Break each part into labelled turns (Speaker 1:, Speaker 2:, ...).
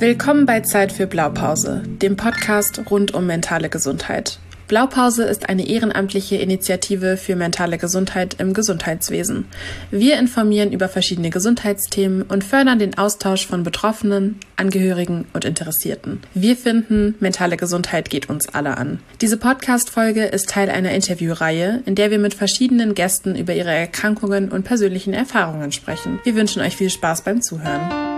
Speaker 1: Willkommen bei Zeit für Blaupause, dem Podcast rund um mentale Gesundheit. Blaupause ist eine ehrenamtliche Initiative für mentale Gesundheit im Gesundheitswesen. Wir informieren über verschiedene Gesundheitsthemen und fördern den Austausch von Betroffenen, Angehörigen und Interessierten. Wir finden, mentale Gesundheit geht uns alle an. Diese Podcast-Folge ist Teil einer Interviewreihe, in der wir mit verschiedenen Gästen über ihre Erkrankungen und persönlichen Erfahrungen sprechen. Wir wünschen euch viel Spaß beim Zuhören.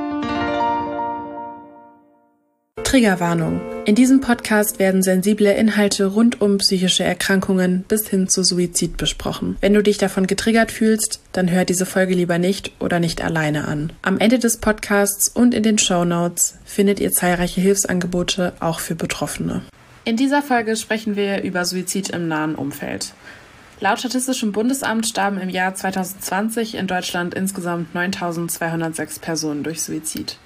Speaker 1: Triggerwarnung. In diesem Podcast werden sensible Inhalte rund um psychische Erkrankungen bis hin zu Suizid besprochen. Wenn du dich davon getriggert fühlst, dann hör diese Folge lieber nicht oder nicht alleine an. Am Ende des Podcasts und in den Show Notes findet ihr zahlreiche Hilfsangebote auch für Betroffene. In dieser Folge sprechen wir über Suizid im nahen Umfeld. Laut Statistischem Bundesamt starben im Jahr 2020 in Deutschland insgesamt 9206 Personen durch Suizid.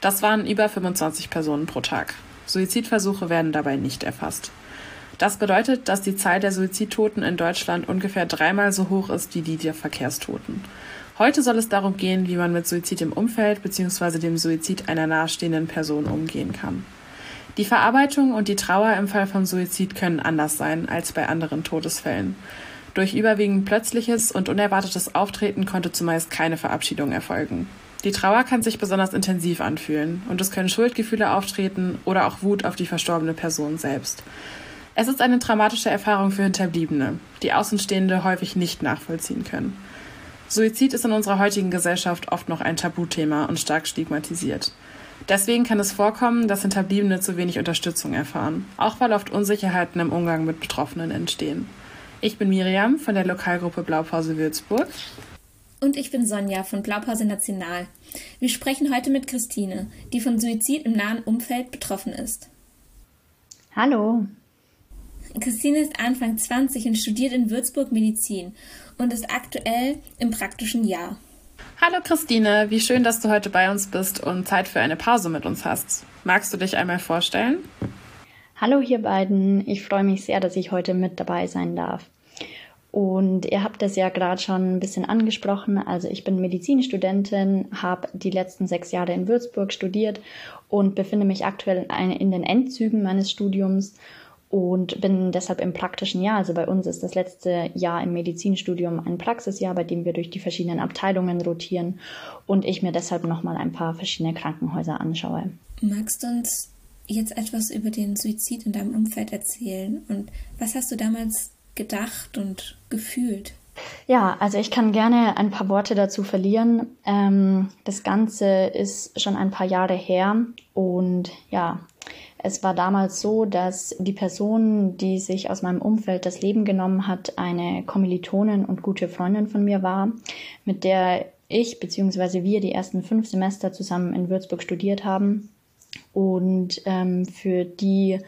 Speaker 1: Das waren über 25 Personen pro Tag. Suizidversuche werden dabei nicht erfasst. Das bedeutet, dass die Zahl der Suizidtoten in Deutschland ungefähr dreimal so hoch ist wie die der Verkehrstoten. Heute soll es darum gehen, wie man mit Suizid im Umfeld bzw. dem Suizid einer nahestehenden Person umgehen kann. Die Verarbeitung und die Trauer im Fall von Suizid können anders sein als bei anderen Todesfällen. Durch überwiegend plötzliches und unerwartetes Auftreten konnte zumeist keine Verabschiedung erfolgen. Die Trauer kann sich besonders intensiv anfühlen und es können Schuldgefühle auftreten oder auch Wut auf die verstorbene Person selbst. Es ist eine traumatische Erfahrung für Hinterbliebene, die Außenstehende häufig nicht nachvollziehen können. Suizid ist in unserer heutigen Gesellschaft oft noch ein Tabuthema und stark stigmatisiert. Deswegen kann es vorkommen, dass Hinterbliebene zu wenig Unterstützung erfahren, auch weil oft Unsicherheiten im Umgang mit Betroffenen entstehen. Ich bin Miriam von der Lokalgruppe Blaupause Würzburg
Speaker 2: und ich bin Sonja von Blaupause National. Wir sprechen heute mit Christine, die von Suizid im nahen Umfeld betroffen ist.
Speaker 3: Hallo.
Speaker 2: Christine ist Anfang 20 und studiert in Würzburg Medizin und ist aktuell im praktischen Jahr.
Speaker 1: Hallo Christine, wie schön, dass du heute bei uns bist und Zeit für eine Pause mit uns hast. Magst du dich einmal vorstellen?
Speaker 3: Hallo ihr beiden, ich freue mich sehr, dass ich heute mit dabei sein darf. Und ihr habt das ja gerade schon ein bisschen angesprochen. Also ich bin Medizinstudentin, habe die letzten sechs Jahre in Würzburg studiert und befinde mich aktuell in den Endzügen meines Studiums und bin deshalb im praktischen Jahr. Also bei uns ist das letzte Jahr im Medizinstudium ein Praxisjahr, bei dem wir durch die verschiedenen Abteilungen rotieren und ich mir deshalb nochmal ein paar verschiedene Krankenhäuser anschaue.
Speaker 2: Magst du uns jetzt etwas über den Suizid in deinem Umfeld erzählen und was hast du damals gedacht und gefühlt?
Speaker 3: Ja, also ich kann gerne ein paar Worte dazu verlieren. Ähm, das Ganze ist schon ein paar Jahre her und ja, es war damals so, dass die Person, die sich aus meinem Umfeld das Leben genommen hat, eine Kommilitonin und gute Freundin von mir war, mit der ich bzw. wir die ersten fünf Semester zusammen in Würzburg studiert haben und ähm, für die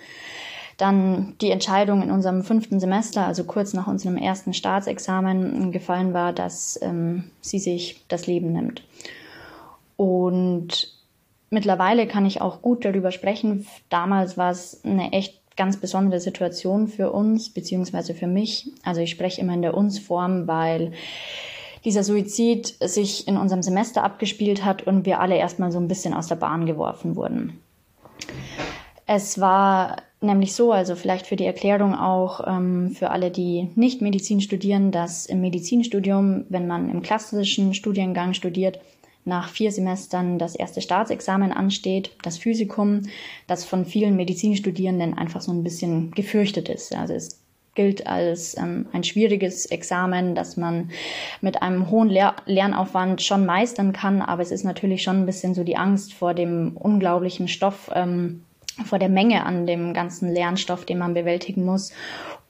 Speaker 3: dann die Entscheidung in unserem fünften Semester, also kurz nach unserem ersten Staatsexamen, gefallen war, dass ähm, sie sich das Leben nimmt. Und mittlerweile kann ich auch gut darüber sprechen. Damals war es eine echt ganz besondere Situation für uns, beziehungsweise für mich. Also ich spreche immer in der Uns-Form, weil dieser Suizid sich in unserem Semester abgespielt hat und wir alle erstmal so ein bisschen aus der Bahn geworfen wurden. Es war nämlich so, also vielleicht für die Erklärung auch ähm, für alle, die nicht Medizin studieren, dass im Medizinstudium, wenn man im klassischen Studiengang studiert, nach vier Semestern das erste Staatsexamen ansteht, das Physikum, das von vielen Medizinstudierenden einfach so ein bisschen gefürchtet ist. Also es gilt als ähm, ein schwieriges Examen, das man mit einem hohen Lehr Lernaufwand schon meistern kann, aber es ist natürlich schon ein bisschen so die Angst vor dem unglaublichen Stoff, ähm, vor der Menge an dem ganzen Lernstoff, den man bewältigen muss.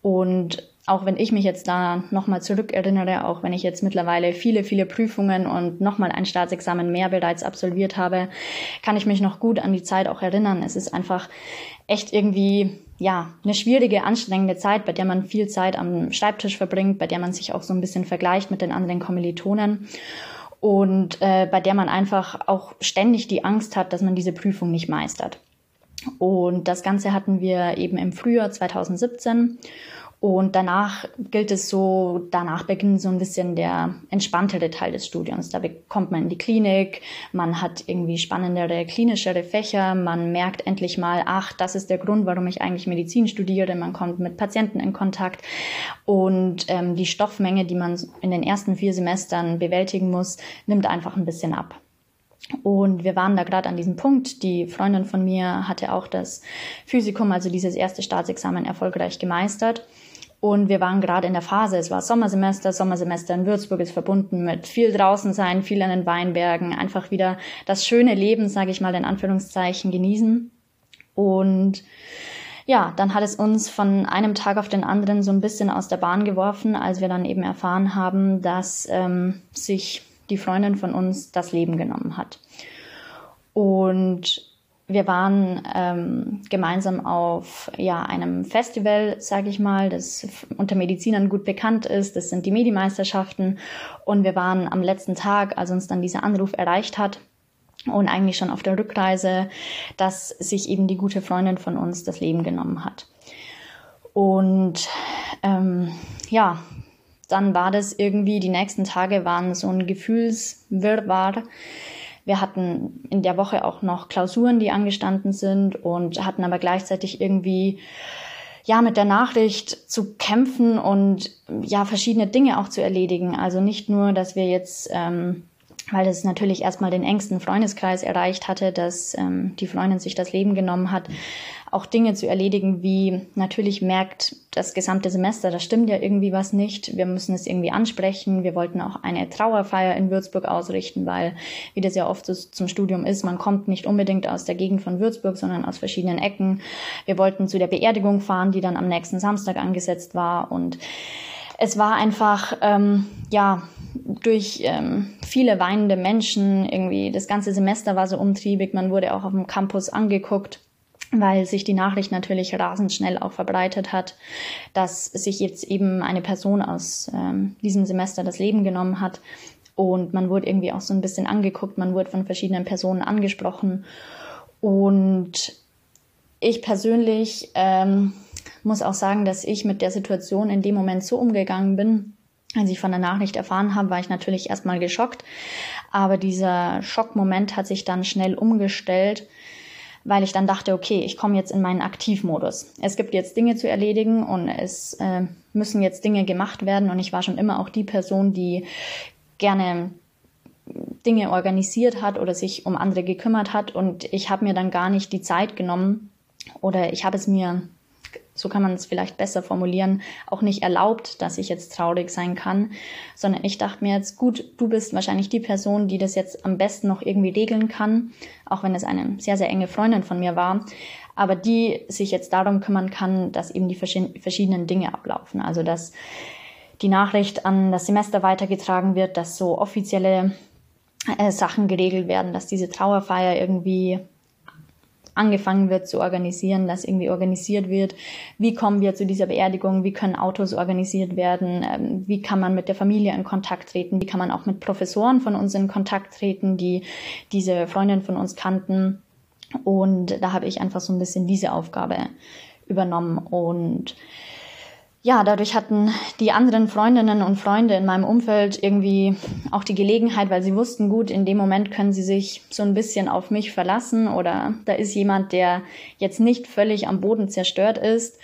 Speaker 3: Und auch wenn ich mich jetzt da nochmal zurückerinnere, auch wenn ich jetzt mittlerweile viele, viele Prüfungen und nochmal ein Staatsexamen mehr bereits absolviert habe, kann ich mich noch gut an die Zeit auch erinnern. Es ist einfach echt irgendwie, ja, eine schwierige, anstrengende Zeit, bei der man viel Zeit am Schreibtisch verbringt, bei der man sich auch so ein bisschen vergleicht mit den anderen Kommilitonen und äh, bei der man einfach auch ständig die Angst hat, dass man diese Prüfung nicht meistert. Und das Ganze hatten wir eben im Frühjahr 2017. Und danach gilt es so, danach beginnt so ein bisschen der entspanntere Teil des Studiums. Da bekommt man in die Klinik, man hat irgendwie spannendere, klinischere Fächer, man merkt endlich mal, ach, das ist der Grund, warum ich eigentlich Medizin studiere. Man kommt mit Patienten in Kontakt und ähm, die Stoffmenge, die man in den ersten vier Semestern bewältigen muss, nimmt einfach ein bisschen ab. Und wir waren da gerade an diesem Punkt. Die Freundin von mir hatte auch das Physikum, also dieses erste Staatsexamen, erfolgreich gemeistert. Und wir waren gerade in der Phase, es war Sommersemester, Sommersemester in Würzburg ist verbunden mit viel draußen sein, viel an den Weinbergen, einfach wieder das schöne Leben, sage ich mal in Anführungszeichen, genießen. Und ja, dann hat es uns von einem Tag auf den anderen so ein bisschen aus der Bahn geworfen, als wir dann eben erfahren haben, dass ähm, sich die Freundin von uns das Leben genommen hat. Und wir waren ähm, gemeinsam auf ja, einem Festival, sage ich mal, das unter Medizinern gut bekannt ist. Das sind die Medimeisterschaften. Und wir waren am letzten Tag, als uns dann dieser Anruf erreicht hat, und eigentlich schon auf der Rückreise, dass sich eben die gute Freundin von uns das Leben genommen hat. Und ähm, ja, dann war das irgendwie, die nächsten Tage waren so ein Gefühlswirrwarr wir hatten in der Woche auch noch Klausuren, die angestanden sind und hatten aber gleichzeitig irgendwie ja mit der Nachricht zu kämpfen und ja verschiedene Dinge auch zu erledigen. Also nicht nur, dass wir jetzt ähm, weil es natürlich erstmal den engsten Freundeskreis erreicht hatte, dass ähm, die Freundin sich das Leben genommen hat, auch Dinge zu erledigen, wie natürlich merkt das gesamte Semester, da stimmt ja irgendwie was nicht. Wir müssen es irgendwie ansprechen. Wir wollten auch eine Trauerfeier in Würzburg ausrichten, weil, wie das ja oft so zum Studium ist, man kommt nicht unbedingt aus der Gegend von Würzburg, sondern aus verschiedenen Ecken. Wir wollten zu der Beerdigung fahren, die dann am nächsten Samstag angesetzt war und es war einfach, ähm, ja, durch ähm, viele weinende Menschen irgendwie, das ganze Semester war so umtriebig, man wurde auch auf dem Campus angeguckt weil sich die Nachricht natürlich rasend schnell auch verbreitet hat, dass sich jetzt eben eine Person aus ähm, diesem Semester das Leben genommen hat. Und man wurde irgendwie auch so ein bisschen angeguckt, man wurde von verschiedenen Personen angesprochen. Und ich persönlich ähm, muss auch sagen, dass ich mit der Situation in dem Moment so umgegangen bin. Als ich von der Nachricht erfahren habe, war ich natürlich erstmal geschockt. Aber dieser Schockmoment hat sich dann schnell umgestellt weil ich dann dachte, okay, ich komme jetzt in meinen Aktivmodus. Es gibt jetzt Dinge zu erledigen und es äh, müssen jetzt Dinge gemacht werden und ich war schon immer auch die Person, die gerne Dinge organisiert hat oder sich um andere gekümmert hat und ich habe mir dann gar nicht die Zeit genommen oder ich habe es mir so kann man es vielleicht besser formulieren, auch nicht erlaubt, dass ich jetzt traurig sein kann, sondern ich dachte mir jetzt, gut, du bist wahrscheinlich die Person, die das jetzt am besten noch irgendwie regeln kann, auch wenn es eine sehr, sehr enge Freundin von mir war, aber die sich jetzt darum kümmern kann, dass eben die verschiedenen Dinge ablaufen. Also, dass die Nachricht an das Semester weitergetragen wird, dass so offizielle äh, Sachen geregelt werden, dass diese Trauerfeier irgendwie angefangen wird zu organisieren, dass irgendwie organisiert wird, wie kommen wir zu dieser Beerdigung, wie können Autos organisiert werden, ähm, wie kann man mit der Familie in Kontakt treten, wie kann man auch mit Professoren von uns in Kontakt treten, die diese Freundin von uns kannten. Und da habe ich einfach so ein bisschen diese Aufgabe übernommen. Und ja, dadurch hatten die anderen Freundinnen und Freunde in meinem Umfeld irgendwie auch die Gelegenheit, weil sie wussten, gut, in dem Moment können sie sich so ein bisschen auf mich verlassen oder da ist jemand, der jetzt nicht völlig am Boden zerstört ist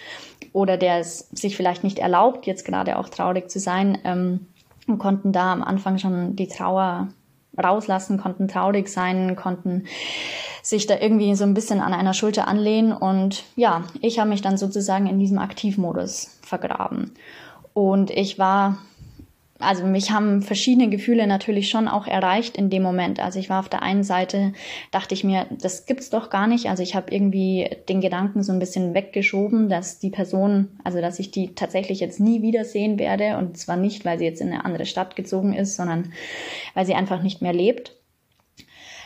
Speaker 3: oder der es sich vielleicht nicht erlaubt, jetzt gerade auch traurig zu sein, ähm, und konnten da am Anfang schon die Trauer rauslassen, konnten traurig sein, konnten sich da irgendwie so ein bisschen an einer Schulter anlehnen. Und ja, ich habe mich dann sozusagen in diesem Aktivmodus vergraben. Und ich war, also mich haben verschiedene Gefühle natürlich schon auch erreicht in dem Moment. Also ich war auf der einen Seite, dachte ich mir, das gibt's doch gar nicht. Also ich habe irgendwie den Gedanken so ein bisschen weggeschoben, dass die Person, also dass ich die tatsächlich jetzt nie wiedersehen werde. Und zwar nicht, weil sie jetzt in eine andere Stadt gezogen ist, sondern weil sie einfach nicht mehr lebt.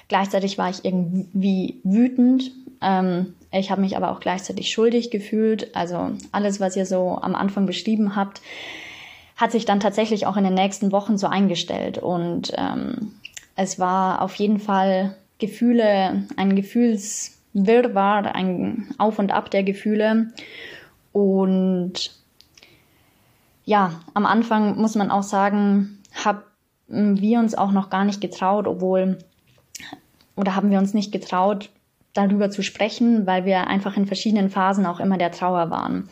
Speaker 3: Gleichzeitig war ich irgendwie wütend. Ähm, ich habe mich aber auch gleichzeitig schuldig gefühlt. Also alles, was ihr so am Anfang beschrieben habt, hat sich dann tatsächlich auch in den nächsten Wochen so eingestellt. Und ähm, es war auf jeden Fall Gefühle, ein Gefühlswirrwarr, ein Auf und Ab der Gefühle. Und ja, am Anfang muss man auch sagen, haben wir uns auch noch gar nicht getraut, obwohl, oder haben wir uns nicht getraut, darüber zu sprechen, weil wir einfach in verschiedenen Phasen auch immer der Trauer waren.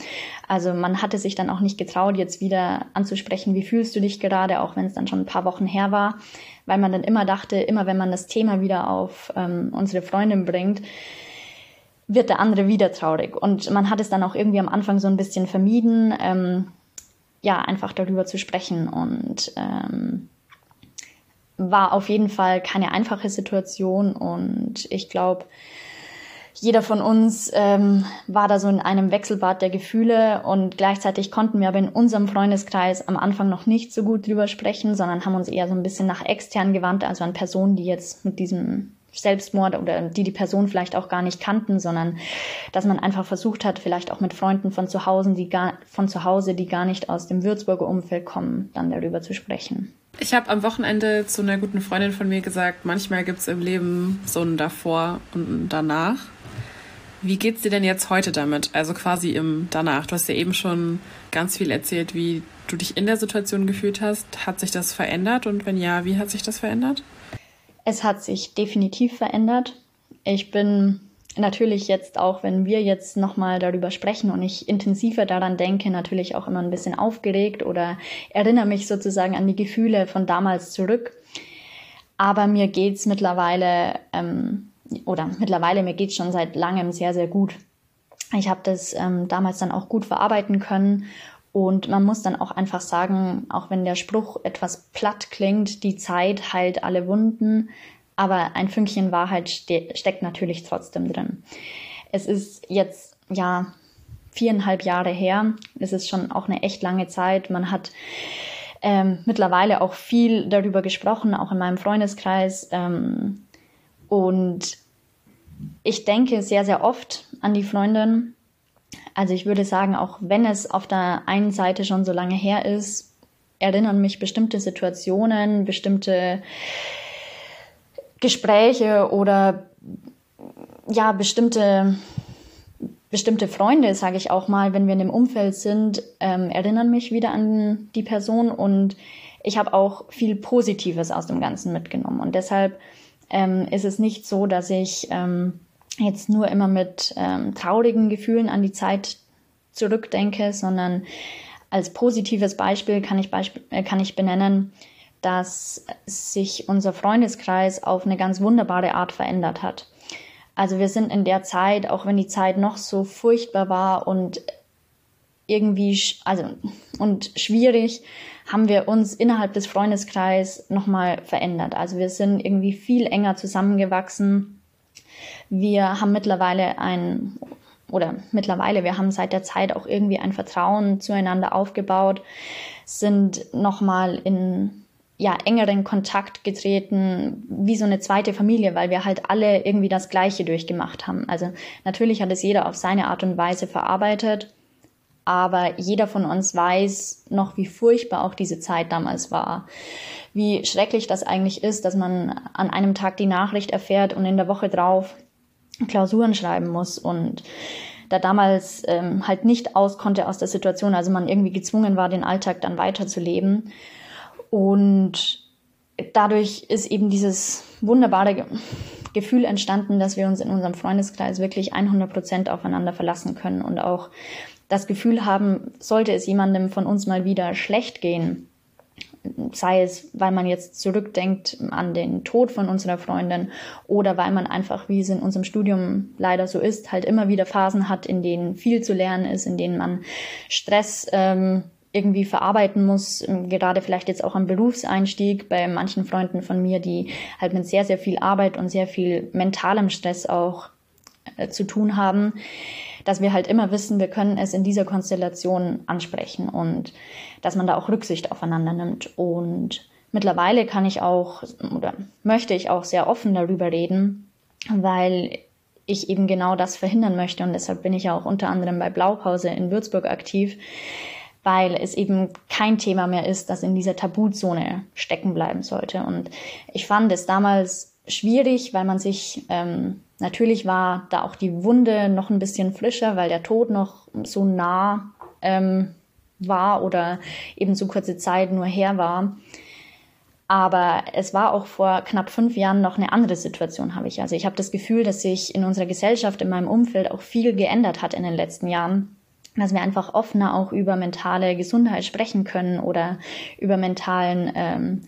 Speaker 3: Also man hatte sich dann auch nicht getraut, jetzt wieder anzusprechen, wie fühlst du dich gerade, auch wenn es dann schon ein paar Wochen her war, weil man dann immer dachte, immer wenn man das Thema wieder auf ähm, unsere Freundin bringt, wird der andere wieder traurig. Und man hat es dann auch irgendwie am Anfang so ein bisschen vermieden, ähm, ja, einfach darüber zu sprechen und ähm, war auf jeden Fall keine einfache Situation und ich glaube, jeder von uns ähm, war da so in einem Wechselbad der Gefühle und gleichzeitig konnten wir aber in unserem Freundeskreis am Anfang noch nicht so gut drüber sprechen, sondern haben uns eher so ein bisschen nach extern gewandt, also an Personen, die jetzt mit diesem Selbstmord oder die die Person vielleicht auch gar nicht kannten, sondern dass man einfach versucht hat, vielleicht auch mit Freunden von zu Hause, die gar, von zu Hause, die gar nicht aus dem Würzburger Umfeld kommen, dann darüber zu sprechen.
Speaker 1: Ich habe am Wochenende zu einer guten Freundin von mir gesagt, manchmal gibt es im Leben so ein davor und ein danach. Wie geht's dir denn jetzt heute damit? Also quasi im danach. Du hast ja eben schon ganz viel erzählt, wie du dich in der Situation gefühlt hast. Hat sich das verändert? Und wenn ja, wie hat sich das verändert?
Speaker 3: Es hat sich definitiv verändert. Ich bin natürlich jetzt auch, wenn wir jetzt nochmal darüber sprechen und ich intensiver daran denke, natürlich auch immer ein bisschen aufgeregt oder erinnere mich sozusagen an die Gefühle von damals zurück. Aber mir geht's mittlerweile ähm, oder mittlerweile, mir geht's schon seit langem sehr, sehr gut. Ich habe das ähm, damals dann auch gut verarbeiten können und man muss dann auch einfach sagen, auch wenn der Spruch etwas platt klingt, die Zeit heilt alle Wunden, aber ein Fünkchen Wahrheit ste steckt natürlich trotzdem drin. Es ist jetzt, ja, viereinhalb Jahre her. Es ist schon auch eine echt lange Zeit. Man hat ähm, mittlerweile auch viel darüber gesprochen, auch in meinem Freundeskreis. Ähm, und ich denke sehr, sehr oft an die Freundin. Also ich würde sagen, auch wenn es auf der einen Seite schon so lange her ist, erinnern mich bestimmte Situationen, bestimmte Gespräche oder ja, bestimmte, bestimmte Freunde, sage ich auch mal, wenn wir in dem Umfeld sind, ähm, erinnern mich wieder an die Person und ich habe auch viel Positives aus dem Ganzen mitgenommen. Und deshalb ähm, ist es nicht so, dass ich ähm, jetzt nur immer mit ähm, traurigen Gefühlen an die Zeit zurückdenke, sondern als positives Beispiel kann ich, Beisp äh, kann ich benennen, dass sich unser Freundeskreis auf eine ganz wunderbare Art verändert hat. Also wir sind in der Zeit, auch wenn die Zeit noch so furchtbar war und irgendwie, also, und schwierig, haben wir uns innerhalb des Freundeskreises nochmal verändert. Also wir sind irgendwie viel enger zusammengewachsen. Wir haben mittlerweile ein, oder mittlerweile, wir haben seit der Zeit auch irgendwie ein Vertrauen zueinander aufgebaut, sind nochmal in ja, engeren Kontakt getreten, wie so eine zweite Familie, weil wir halt alle irgendwie das Gleiche durchgemacht haben. Also natürlich hat es jeder auf seine Art und Weise verarbeitet aber jeder von uns weiß noch, wie furchtbar auch diese Zeit damals war. Wie schrecklich das eigentlich ist, dass man an einem Tag die Nachricht erfährt und in der Woche drauf Klausuren schreiben muss und da damals ähm, halt nicht aus konnte aus der Situation, also man irgendwie gezwungen war, den Alltag dann weiterzuleben. Und dadurch ist eben dieses wunderbare Gefühl entstanden, dass wir uns in unserem Freundeskreis wirklich 100 Prozent aufeinander verlassen können und auch das Gefühl haben, sollte es jemandem von uns mal wieder schlecht gehen, sei es, weil man jetzt zurückdenkt an den Tod von unserer Freundin oder weil man einfach, wie es in unserem Studium leider so ist, halt immer wieder Phasen hat, in denen viel zu lernen ist, in denen man Stress ähm, irgendwie verarbeiten muss, gerade vielleicht jetzt auch am Berufseinstieg bei manchen Freunden von mir, die halt mit sehr, sehr viel Arbeit und sehr viel mentalem Stress auch äh, zu tun haben dass wir halt immer wissen, wir können es in dieser Konstellation ansprechen und dass man da auch Rücksicht aufeinander nimmt. Und mittlerweile kann ich auch oder möchte ich auch sehr offen darüber reden, weil ich eben genau das verhindern möchte und deshalb bin ich ja auch unter anderem bei Blaupause in Würzburg aktiv, weil es eben kein Thema mehr ist, das in dieser Tabuzone stecken bleiben sollte. Und ich fand es damals schwierig, weil man sich ähm, Natürlich war da auch die Wunde noch ein bisschen frischer, weil der Tod noch so nah ähm, war oder eben so kurze Zeit nur her war. Aber es war auch vor knapp fünf Jahren noch eine andere Situation, habe ich. Also ich habe das Gefühl, dass sich in unserer Gesellschaft, in meinem Umfeld auch viel geändert hat in den letzten Jahren. Dass wir einfach offener auch über mentale Gesundheit sprechen können oder über mentalen, ähm,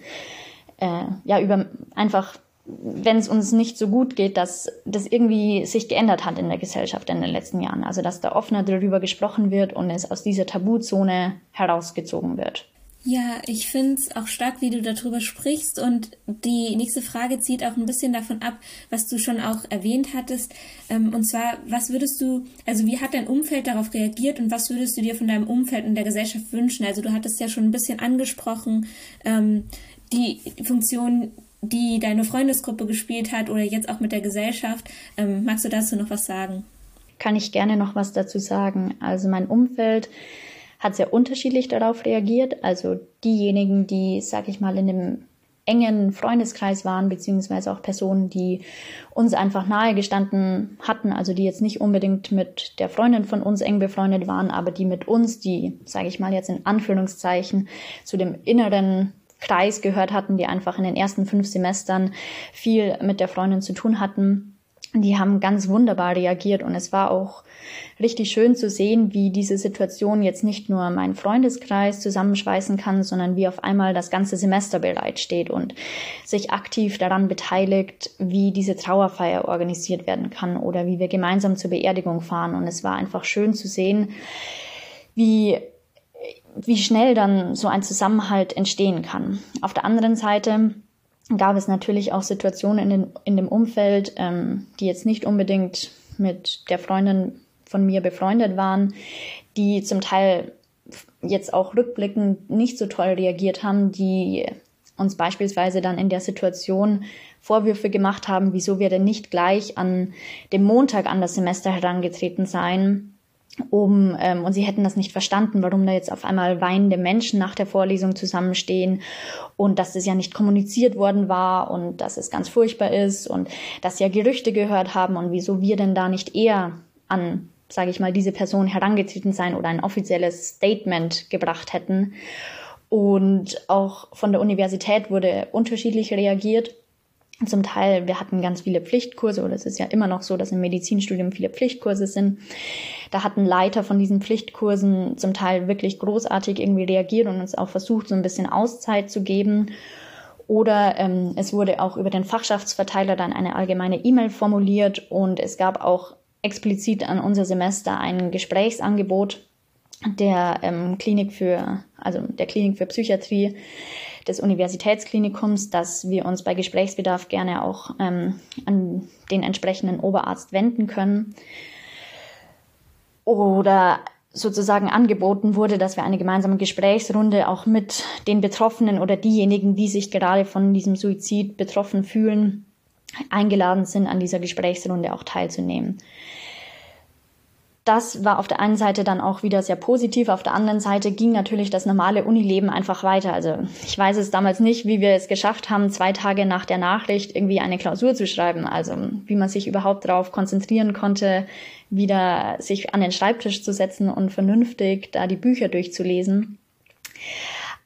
Speaker 3: äh, ja, über einfach, wenn es uns nicht so gut geht, dass das irgendwie sich geändert hat in der Gesellschaft in den letzten Jahren. Also dass da offener darüber gesprochen wird und es aus dieser Tabuzone herausgezogen wird.
Speaker 2: Ja, ich finde es auch stark, wie du darüber sprichst. Und die nächste Frage zieht auch ein bisschen davon ab, was du schon auch erwähnt hattest. Ähm, und zwar, was würdest du, also wie hat dein Umfeld darauf reagiert und was würdest du dir von deinem Umfeld und der Gesellschaft wünschen? Also du hattest ja schon ein bisschen angesprochen, ähm, die Funktion, die deine Freundesgruppe gespielt hat oder jetzt auch mit der Gesellschaft. Ähm, magst du dazu noch was sagen?
Speaker 3: Kann ich gerne noch was dazu sagen. Also mein Umfeld hat sehr unterschiedlich darauf reagiert. Also diejenigen, die, sag ich mal, in einem engen Freundeskreis waren, beziehungsweise auch Personen, die uns einfach nahe gestanden hatten, also die jetzt nicht unbedingt mit der Freundin von uns eng befreundet waren, aber die mit uns, die, sage ich mal jetzt in Anführungszeichen, zu dem inneren Kreis gehört hatten, die einfach in den ersten fünf Semestern viel mit der Freundin zu tun hatten, die haben ganz wunderbar reagiert und es war auch richtig schön zu sehen, wie diese Situation jetzt nicht nur meinen Freundeskreis zusammenschweißen kann, sondern wie auf einmal das ganze Semester bereitsteht und sich aktiv daran beteiligt, wie diese Trauerfeier organisiert werden kann oder wie wir gemeinsam zur Beerdigung fahren. Und es war einfach schön zu sehen, wie wie schnell dann so ein Zusammenhalt entstehen kann. Auf der anderen Seite gab es natürlich auch Situationen in, den, in dem Umfeld, ähm, die jetzt nicht unbedingt mit der Freundin von mir befreundet waren, die zum Teil jetzt auch rückblickend nicht so toll reagiert haben, die uns beispielsweise dann in der Situation Vorwürfe gemacht haben, wieso wir denn nicht gleich an dem Montag an das Semester herangetreten seien, um ähm, und sie hätten das nicht verstanden, warum da jetzt auf einmal weinende Menschen nach der Vorlesung zusammenstehen und dass es ja nicht kommuniziert worden war und dass es ganz furchtbar ist und dass sie ja Gerüchte gehört haben und wieso wir denn da nicht eher an sage ich mal, diese Person herangetreten sein oder ein offizielles Statement gebracht hätten. Und auch von der Universität wurde unterschiedlich reagiert. Zum Teil, wir hatten ganz viele Pflichtkurse, oder es ist ja immer noch so, dass im Medizinstudium viele Pflichtkurse sind. Da hatten Leiter von diesen Pflichtkursen zum Teil wirklich großartig irgendwie reagiert und uns auch versucht, so ein bisschen Auszeit zu geben. Oder ähm, es wurde auch über den Fachschaftsverteiler dann eine allgemeine E-Mail formuliert und es gab auch explizit an unser Semester ein Gesprächsangebot der ähm, Klinik für, also der Klinik für Psychiatrie des Universitätsklinikums, dass wir uns bei Gesprächsbedarf gerne auch ähm, an den entsprechenden Oberarzt wenden können. Oder sozusagen angeboten wurde, dass wir eine gemeinsame Gesprächsrunde auch mit den Betroffenen oder diejenigen, die sich gerade von diesem Suizid betroffen fühlen, eingeladen sind, an dieser Gesprächsrunde auch teilzunehmen das war auf der einen Seite dann auch wieder sehr positiv, auf der anderen Seite ging natürlich das normale Unileben einfach weiter. Also ich weiß es damals nicht, wie wir es geschafft haben, zwei Tage nach der Nachricht irgendwie eine Klausur zu schreiben. Also wie man sich überhaupt darauf konzentrieren konnte, wieder sich an den Schreibtisch zu setzen und vernünftig da die Bücher durchzulesen.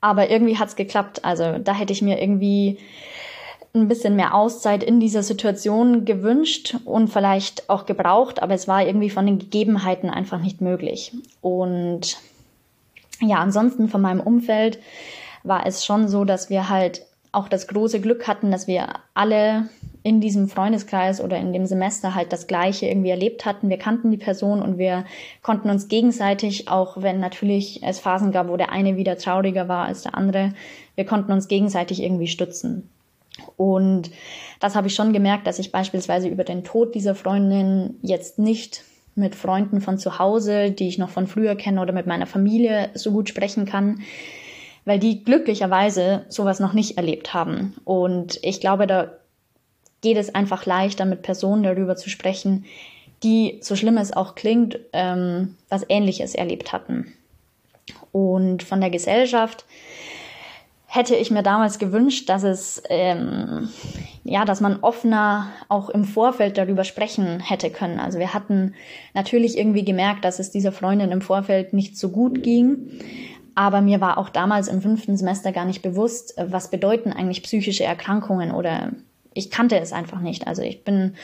Speaker 3: Aber irgendwie hat's geklappt. Also da hätte ich mir irgendwie ein bisschen mehr Auszeit in dieser Situation gewünscht und vielleicht auch gebraucht, aber es war irgendwie von den Gegebenheiten einfach nicht möglich. Und ja, ansonsten von meinem Umfeld war es schon so, dass wir halt auch das große Glück hatten, dass wir alle in diesem Freundeskreis oder in dem Semester halt das Gleiche irgendwie erlebt hatten. Wir kannten die Person und wir konnten uns gegenseitig, auch wenn natürlich es Phasen gab, wo der eine wieder trauriger war als der andere, wir konnten uns gegenseitig irgendwie stützen. Und das habe ich schon gemerkt, dass ich beispielsweise über den Tod dieser Freundin jetzt nicht mit Freunden von zu Hause, die ich noch von früher kenne oder mit meiner Familie so gut sprechen kann, weil die glücklicherweise sowas noch nicht erlebt haben. Und ich glaube, da geht es einfach leichter, mit Personen darüber zu sprechen, die, so schlimm es auch klingt, ähm, was Ähnliches erlebt hatten. Und von der Gesellschaft hätte ich mir damals gewünscht, dass es ähm, ja, dass man offener auch im Vorfeld darüber sprechen hätte können. Also wir hatten natürlich irgendwie gemerkt, dass es dieser Freundin im Vorfeld nicht so gut ging, Aber mir war auch damals im fünften Semester gar nicht bewusst, was bedeuten eigentlich psychische Erkrankungen oder ich kannte es einfach nicht. Also ich bin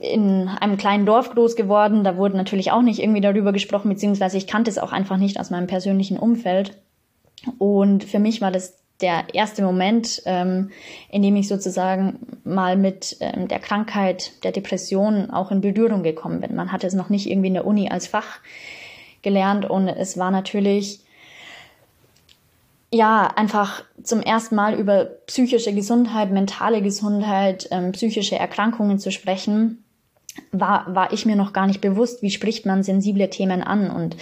Speaker 3: in einem kleinen Dorf groß geworden. Da wurde natürlich auch nicht irgendwie darüber gesprochen, beziehungsweise ich kannte es auch einfach nicht aus meinem persönlichen Umfeld. Und für mich war das der erste Moment, ähm, in dem ich sozusagen mal mit ähm, der Krankheit, der Depression auch in Berührung gekommen bin. Man hatte es noch nicht irgendwie in der Uni als Fach gelernt und es war natürlich ja, einfach zum ersten Mal über psychische Gesundheit, mentale Gesundheit, ähm, psychische Erkrankungen zu sprechen, war, war ich mir noch gar nicht bewusst, wie spricht man sensible Themen an. Und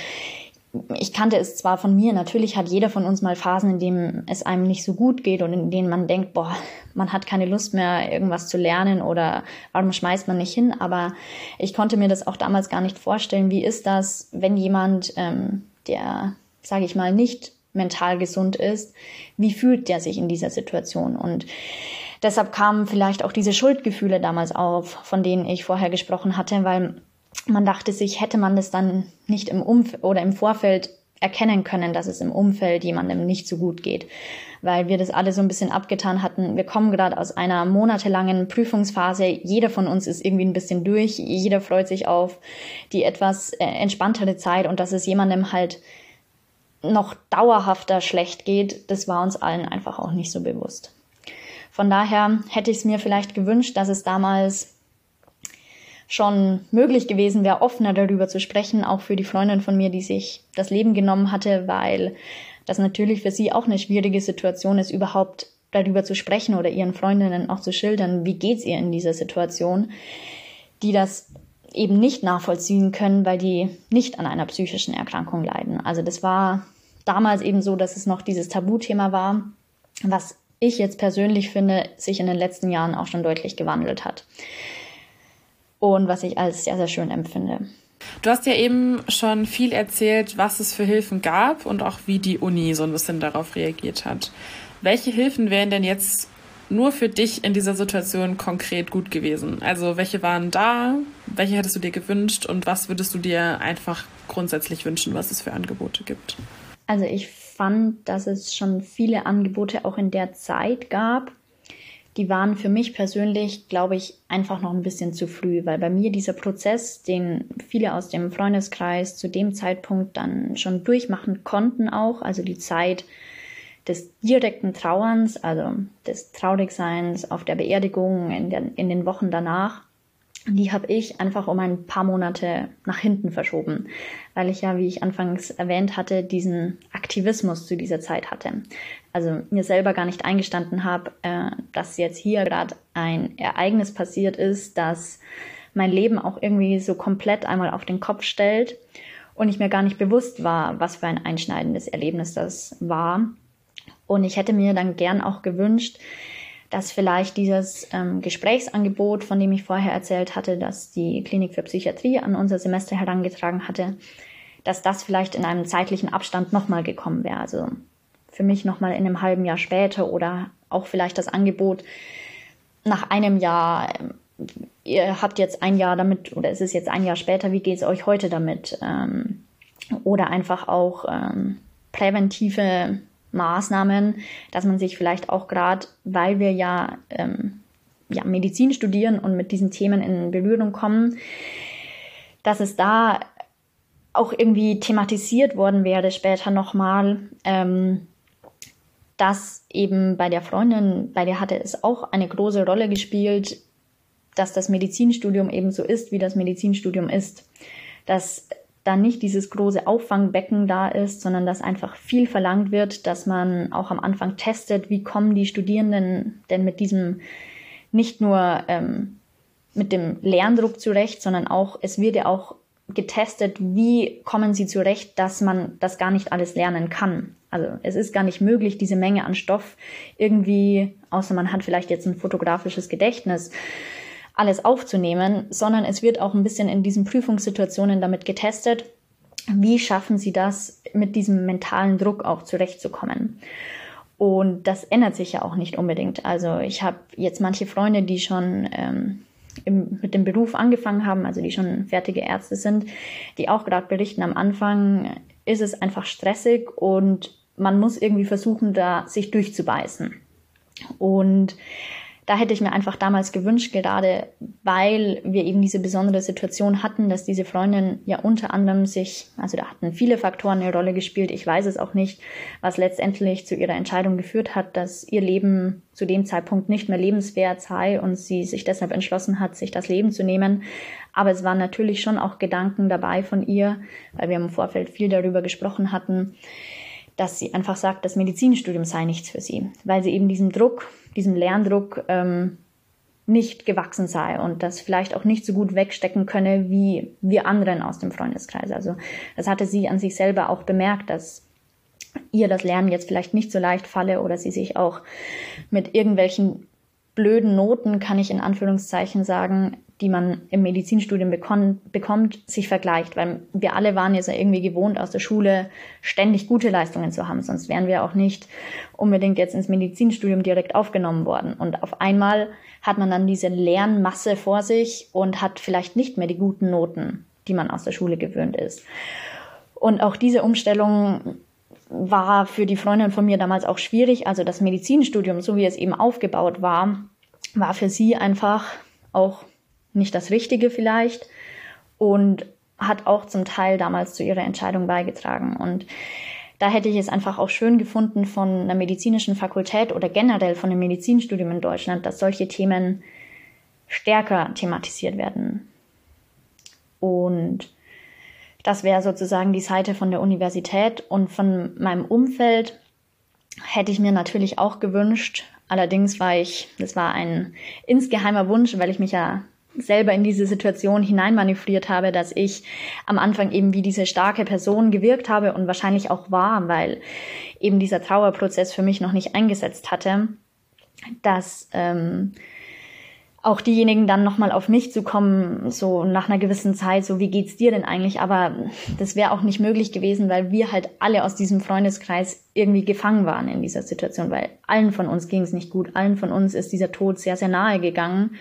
Speaker 3: ich kannte es zwar von mir, natürlich hat jeder von uns mal Phasen, in denen es einem nicht so gut geht und in denen man denkt, boah, man hat keine Lust mehr, irgendwas zu lernen oder warum schmeißt man nicht hin. Aber ich konnte mir das auch damals gar nicht vorstellen. Wie ist das, wenn jemand, ähm, der, sage ich mal, nicht mental gesund ist, wie fühlt der sich in dieser Situation? Und deshalb kamen vielleicht auch diese Schuldgefühle damals auf, von denen ich vorher gesprochen hatte, weil man dachte sich, hätte man das dann nicht im Umfeld oder im Vorfeld erkennen können, dass es im Umfeld jemandem nicht so gut geht, weil wir das alle so ein bisschen abgetan hatten. Wir kommen gerade aus einer monatelangen Prüfungsphase. Jeder von uns ist irgendwie ein bisschen durch. Jeder freut sich auf die etwas äh, entspanntere Zeit und dass es jemandem halt noch dauerhafter schlecht geht, das war uns allen einfach auch nicht so bewusst. Von daher hätte ich es mir vielleicht gewünscht, dass es damals schon möglich gewesen wäre, offener darüber zu sprechen, auch für die Freundin von mir, die sich das Leben genommen hatte, weil das natürlich für sie auch eine schwierige Situation ist, überhaupt darüber zu sprechen oder ihren Freundinnen auch zu schildern, wie geht's ihr in dieser Situation, die das eben nicht nachvollziehen können, weil die nicht an einer psychischen Erkrankung leiden. Also das war damals eben so, dass es noch dieses Tabuthema war, was ich jetzt persönlich finde, sich in den letzten Jahren auch schon deutlich gewandelt hat. Und was ich als sehr, sehr schön empfinde.
Speaker 1: Du hast ja eben schon viel erzählt, was es für Hilfen gab und auch wie die Uni so ein bisschen darauf reagiert hat. Welche Hilfen wären denn jetzt nur für dich in dieser Situation konkret gut gewesen? Also welche waren da? Welche hättest du dir gewünscht? Und was würdest du dir einfach grundsätzlich wünschen, was es für Angebote gibt?
Speaker 3: Also ich fand, dass es schon viele Angebote auch in der Zeit gab. Die waren für mich persönlich, glaube ich, einfach noch ein bisschen zu früh, weil bei mir dieser Prozess, den viele aus dem Freundeskreis zu dem Zeitpunkt dann schon durchmachen konnten auch, also die Zeit des direkten Trauerns, also des Traurigseins auf der Beerdigung in, der, in den Wochen danach, die habe ich einfach um ein paar Monate nach hinten verschoben, weil ich ja, wie ich anfangs erwähnt hatte, diesen Aktivismus zu dieser Zeit hatte. Also mir selber gar nicht eingestanden habe, äh, dass jetzt hier gerade ein Ereignis passiert ist, das mein Leben auch irgendwie so komplett einmal auf den Kopf stellt und ich mir gar nicht bewusst war, was für ein einschneidendes Erlebnis das war. Und ich hätte mir dann gern auch gewünscht, dass vielleicht dieses ähm, Gesprächsangebot, von dem ich vorher erzählt hatte, dass die Klinik für Psychiatrie an unser Semester herangetragen hatte, dass das vielleicht in einem zeitlichen Abstand nochmal gekommen wäre. Also für mich nochmal in einem halben Jahr später oder auch vielleicht das Angebot nach einem Jahr, ähm, ihr habt jetzt ein Jahr damit oder es ist jetzt ein Jahr später, wie geht es euch heute damit? Ähm, oder einfach auch ähm, präventive Maßnahmen, dass man sich vielleicht auch gerade, weil wir ja, ähm, ja Medizin studieren und mit diesen Themen in Berührung kommen, dass es da auch irgendwie thematisiert worden wäre später nochmal, ähm, dass eben bei der Freundin, bei der hatte es auch eine große Rolle gespielt, dass das Medizinstudium eben so ist, wie das Medizinstudium ist. Dass da nicht dieses große Auffangbecken da ist, sondern dass einfach viel verlangt wird, dass man auch am Anfang testet, wie kommen die Studierenden denn mit diesem nicht nur ähm, mit dem Lerndruck zurecht, sondern auch, es wird ja auch getestet, wie kommen sie zurecht, dass man das gar nicht alles lernen kann. Also es ist gar nicht möglich, diese Menge an Stoff irgendwie, außer man hat vielleicht jetzt ein fotografisches Gedächtnis, alles aufzunehmen, sondern es wird auch ein bisschen in diesen Prüfungssituationen damit getestet, wie schaffen sie das, mit diesem mentalen Druck auch zurechtzukommen. Und das ändert sich ja auch nicht unbedingt. Also ich habe jetzt manche Freunde, die schon ähm, im, mit dem Beruf angefangen haben, also die schon fertige Ärzte sind, die auch gerade berichten, am Anfang ist es einfach stressig und man muss irgendwie versuchen, da sich durchzubeißen. Und da hätte ich mir einfach damals gewünscht, gerade weil wir eben diese besondere Situation hatten, dass diese Freundin ja unter anderem sich, also da hatten viele Faktoren eine Rolle gespielt. Ich weiß es auch nicht, was letztendlich zu ihrer Entscheidung geführt hat, dass ihr Leben zu dem Zeitpunkt nicht mehr lebenswert sei und sie sich deshalb entschlossen hat, sich das Leben zu nehmen. Aber es waren natürlich schon auch Gedanken dabei von ihr, weil wir im Vorfeld viel darüber gesprochen hatten, dass sie einfach sagt, das Medizinstudium sei nichts für sie, weil sie eben diesem Druck, diesem Lerndruck ähm, nicht gewachsen sei und das vielleicht auch nicht so gut wegstecken könne wie wir anderen aus dem Freundeskreis. Also das hatte sie an sich selber auch bemerkt, dass ihr das Lernen jetzt vielleicht nicht so leicht falle oder sie sich auch mit irgendwelchen blöden Noten, kann ich in Anführungszeichen sagen, die man im Medizinstudium bekommt, bekommt, sich vergleicht. Weil wir alle waren jetzt ja irgendwie gewohnt, aus der Schule ständig gute Leistungen zu haben. Sonst wären wir auch nicht unbedingt jetzt ins Medizinstudium direkt aufgenommen worden. Und auf einmal hat man dann diese Lernmasse vor sich und hat vielleicht nicht mehr die guten Noten, die man aus der Schule gewöhnt ist. Und auch diese Umstellung war für die Freundin von mir damals auch schwierig. Also das Medizinstudium, so wie es eben aufgebaut war, war für sie einfach auch nicht das Richtige vielleicht und hat auch zum Teil damals zu ihrer Entscheidung beigetragen. Und da hätte ich es einfach auch schön gefunden von einer medizinischen Fakultät oder generell von einem Medizinstudium in Deutschland, dass solche Themen stärker thematisiert werden. Und das wäre sozusagen die Seite von der Universität und von meinem Umfeld hätte ich mir natürlich auch gewünscht. Allerdings war ich, das war ein insgeheimer Wunsch, weil ich mich ja selber in diese Situation hineinmanövriert habe, dass ich am Anfang eben wie diese starke Person gewirkt habe und wahrscheinlich auch war, weil eben dieser Trauerprozess für mich noch nicht eingesetzt hatte, dass ähm, auch diejenigen dann nochmal auf mich zu kommen, so nach einer gewissen Zeit, so wie geht's dir denn eigentlich? Aber das wäre auch nicht möglich gewesen, weil wir halt alle aus diesem Freundeskreis irgendwie gefangen waren in dieser Situation, weil allen von uns ging es nicht gut, allen von uns ist dieser Tod sehr, sehr nahe gegangen.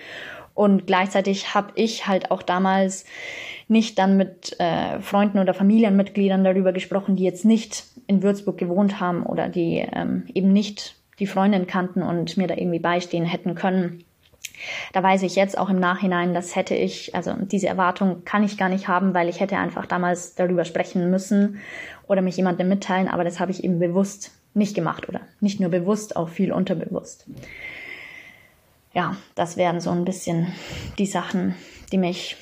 Speaker 3: Und gleichzeitig habe ich halt auch damals nicht dann mit äh, Freunden oder Familienmitgliedern darüber gesprochen, die jetzt nicht in Würzburg gewohnt haben oder die ähm, eben nicht die Freundin kannten und mir da irgendwie beistehen hätten können. Da weiß ich jetzt auch im Nachhinein, das hätte ich, also diese Erwartung kann ich gar nicht haben, weil ich hätte einfach damals darüber sprechen müssen oder mich jemandem mitteilen, aber das habe ich eben bewusst nicht gemacht oder nicht nur bewusst, auch viel unterbewusst ja, das wären so ein bisschen die Sachen, die mich,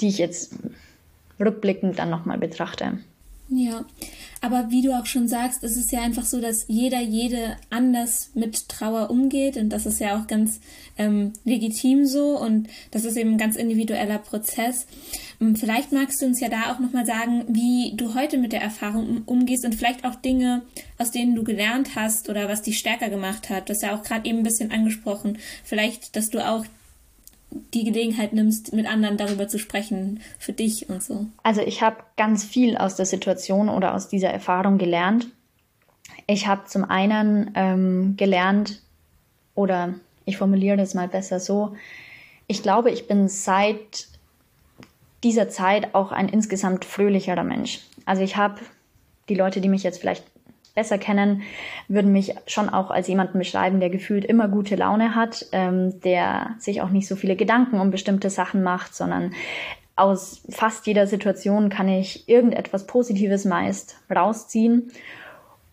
Speaker 3: die ich jetzt rückblickend dann nochmal betrachte.
Speaker 2: Ja, aber wie du auch schon sagst, es ist ja einfach so, dass jeder, jede anders mit Trauer umgeht und das ist ja auch ganz ähm, legitim so und das ist eben ein ganz individueller Prozess. Ähm, vielleicht magst du uns ja da auch nochmal sagen, wie du heute mit der Erfahrung umgehst und vielleicht auch Dinge, aus denen du gelernt hast oder was dich stärker gemacht hat. Das ist ja auch gerade eben ein bisschen angesprochen. Vielleicht, dass du auch die Gelegenheit nimmst, mit anderen darüber zu sprechen, für dich und so?
Speaker 3: Also ich habe ganz viel aus der Situation oder aus dieser Erfahrung gelernt. Ich habe zum einen ähm, gelernt, oder ich formuliere das mal besser so, ich glaube, ich bin seit dieser Zeit auch ein insgesamt fröhlicherer Mensch. Also ich habe die Leute, die mich jetzt vielleicht besser kennen, würden mich schon auch als jemanden beschreiben, der gefühlt immer gute Laune hat, ähm, der sich auch nicht so viele Gedanken um bestimmte Sachen macht, sondern aus fast jeder Situation kann ich irgendetwas Positives meist rausziehen.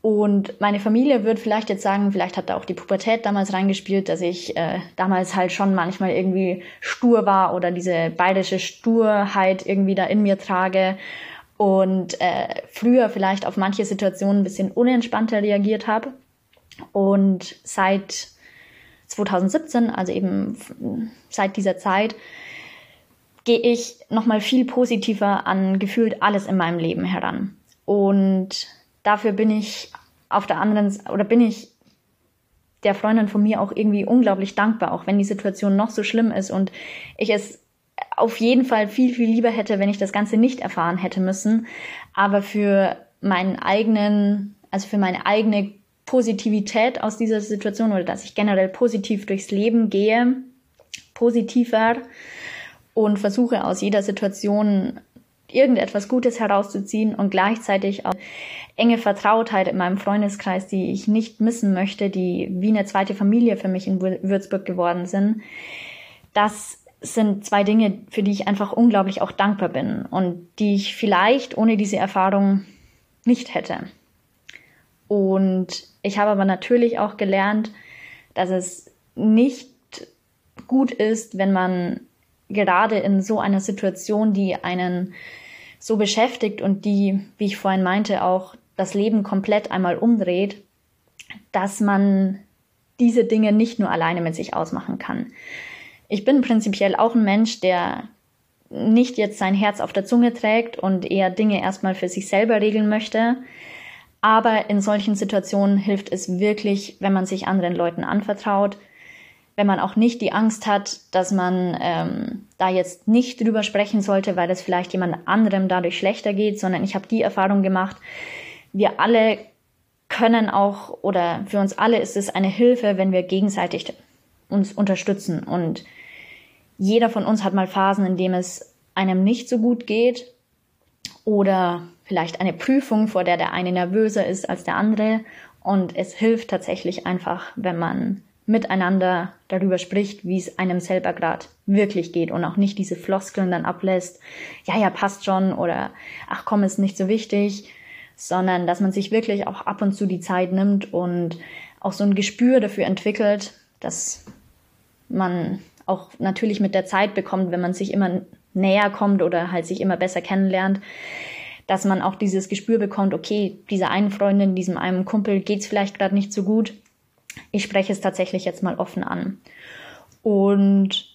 Speaker 3: Und meine Familie wird vielleicht jetzt sagen, vielleicht hat da auch die Pubertät damals reingespielt, dass ich äh, damals halt schon manchmal irgendwie stur war oder diese bayerische Sturheit irgendwie da in mir trage und äh, früher vielleicht auf manche Situationen ein bisschen unentspannter reagiert habe. Und seit 2017, also eben seit dieser Zeit, gehe ich nochmal viel positiver an gefühlt alles in meinem Leben heran. Und dafür bin ich auf der anderen, oder bin ich der Freundin von mir auch irgendwie unglaublich dankbar, auch wenn die Situation noch so schlimm ist und ich es auf jeden Fall viel, viel lieber hätte, wenn ich das Ganze nicht erfahren hätte müssen. Aber für meinen eigenen, also für meine eigene Positivität aus dieser Situation oder dass ich generell positiv durchs Leben gehe, positiver und versuche aus jeder Situation irgendetwas Gutes herauszuziehen und gleichzeitig auch enge Vertrautheit in meinem Freundeskreis, die ich nicht missen möchte, die wie eine zweite Familie für mich in Würzburg geworden sind. Das sind zwei Dinge, für die ich einfach unglaublich auch dankbar bin und die ich vielleicht ohne diese Erfahrung nicht hätte. Und ich habe aber natürlich auch gelernt, dass es nicht gut ist, wenn man gerade in so einer Situation, die einen so beschäftigt und die, wie ich vorhin meinte, auch das Leben komplett einmal umdreht, dass man diese Dinge nicht nur alleine mit sich ausmachen kann. Ich bin prinzipiell auch ein Mensch, der nicht jetzt sein Herz auf der Zunge trägt und eher Dinge erstmal für sich selber regeln möchte. Aber in solchen Situationen hilft es wirklich, wenn man sich anderen Leuten anvertraut, wenn man auch nicht die Angst hat, dass man ähm, da jetzt nicht drüber sprechen sollte, weil es vielleicht jemand anderem dadurch schlechter geht, sondern ich habe die Erfahrung gemacht, wir alle können auch oder für uns alle ist es eine Hilfe, wenn wir gegenseitig uns unterstützen und jeder von uns hat mal Phasen, in denen es einem nicht so gut geht oder vielleicht eine Prüfung, vor der der eine nervöser ist als der andere. Und es hilft tatsächlich einfach, wenn man miteinander darüber spricht, wie es einem selber gerade wirklich geht und auch nicht diese Floskeln dann ablässt, ja, ja, passt schon oder ach komm, ist nicht so wichtig, sondern dass man sich wirklich auch ab und zu die Zeit nimmt und auch so ein Gespür dafür entwickelt, dass man auch natürlich mit der Zeit bekommt, wenn man sich immer näher kommt oder halt sich immer besser kennenlernt, dass man auch dieses Gespür bekommt, okay, dieser einen Freundin, diesem einen Kumpel geht's vielleicht gerade nicht so gut ich spreche es tatsächlich jetzt mal offen an. Und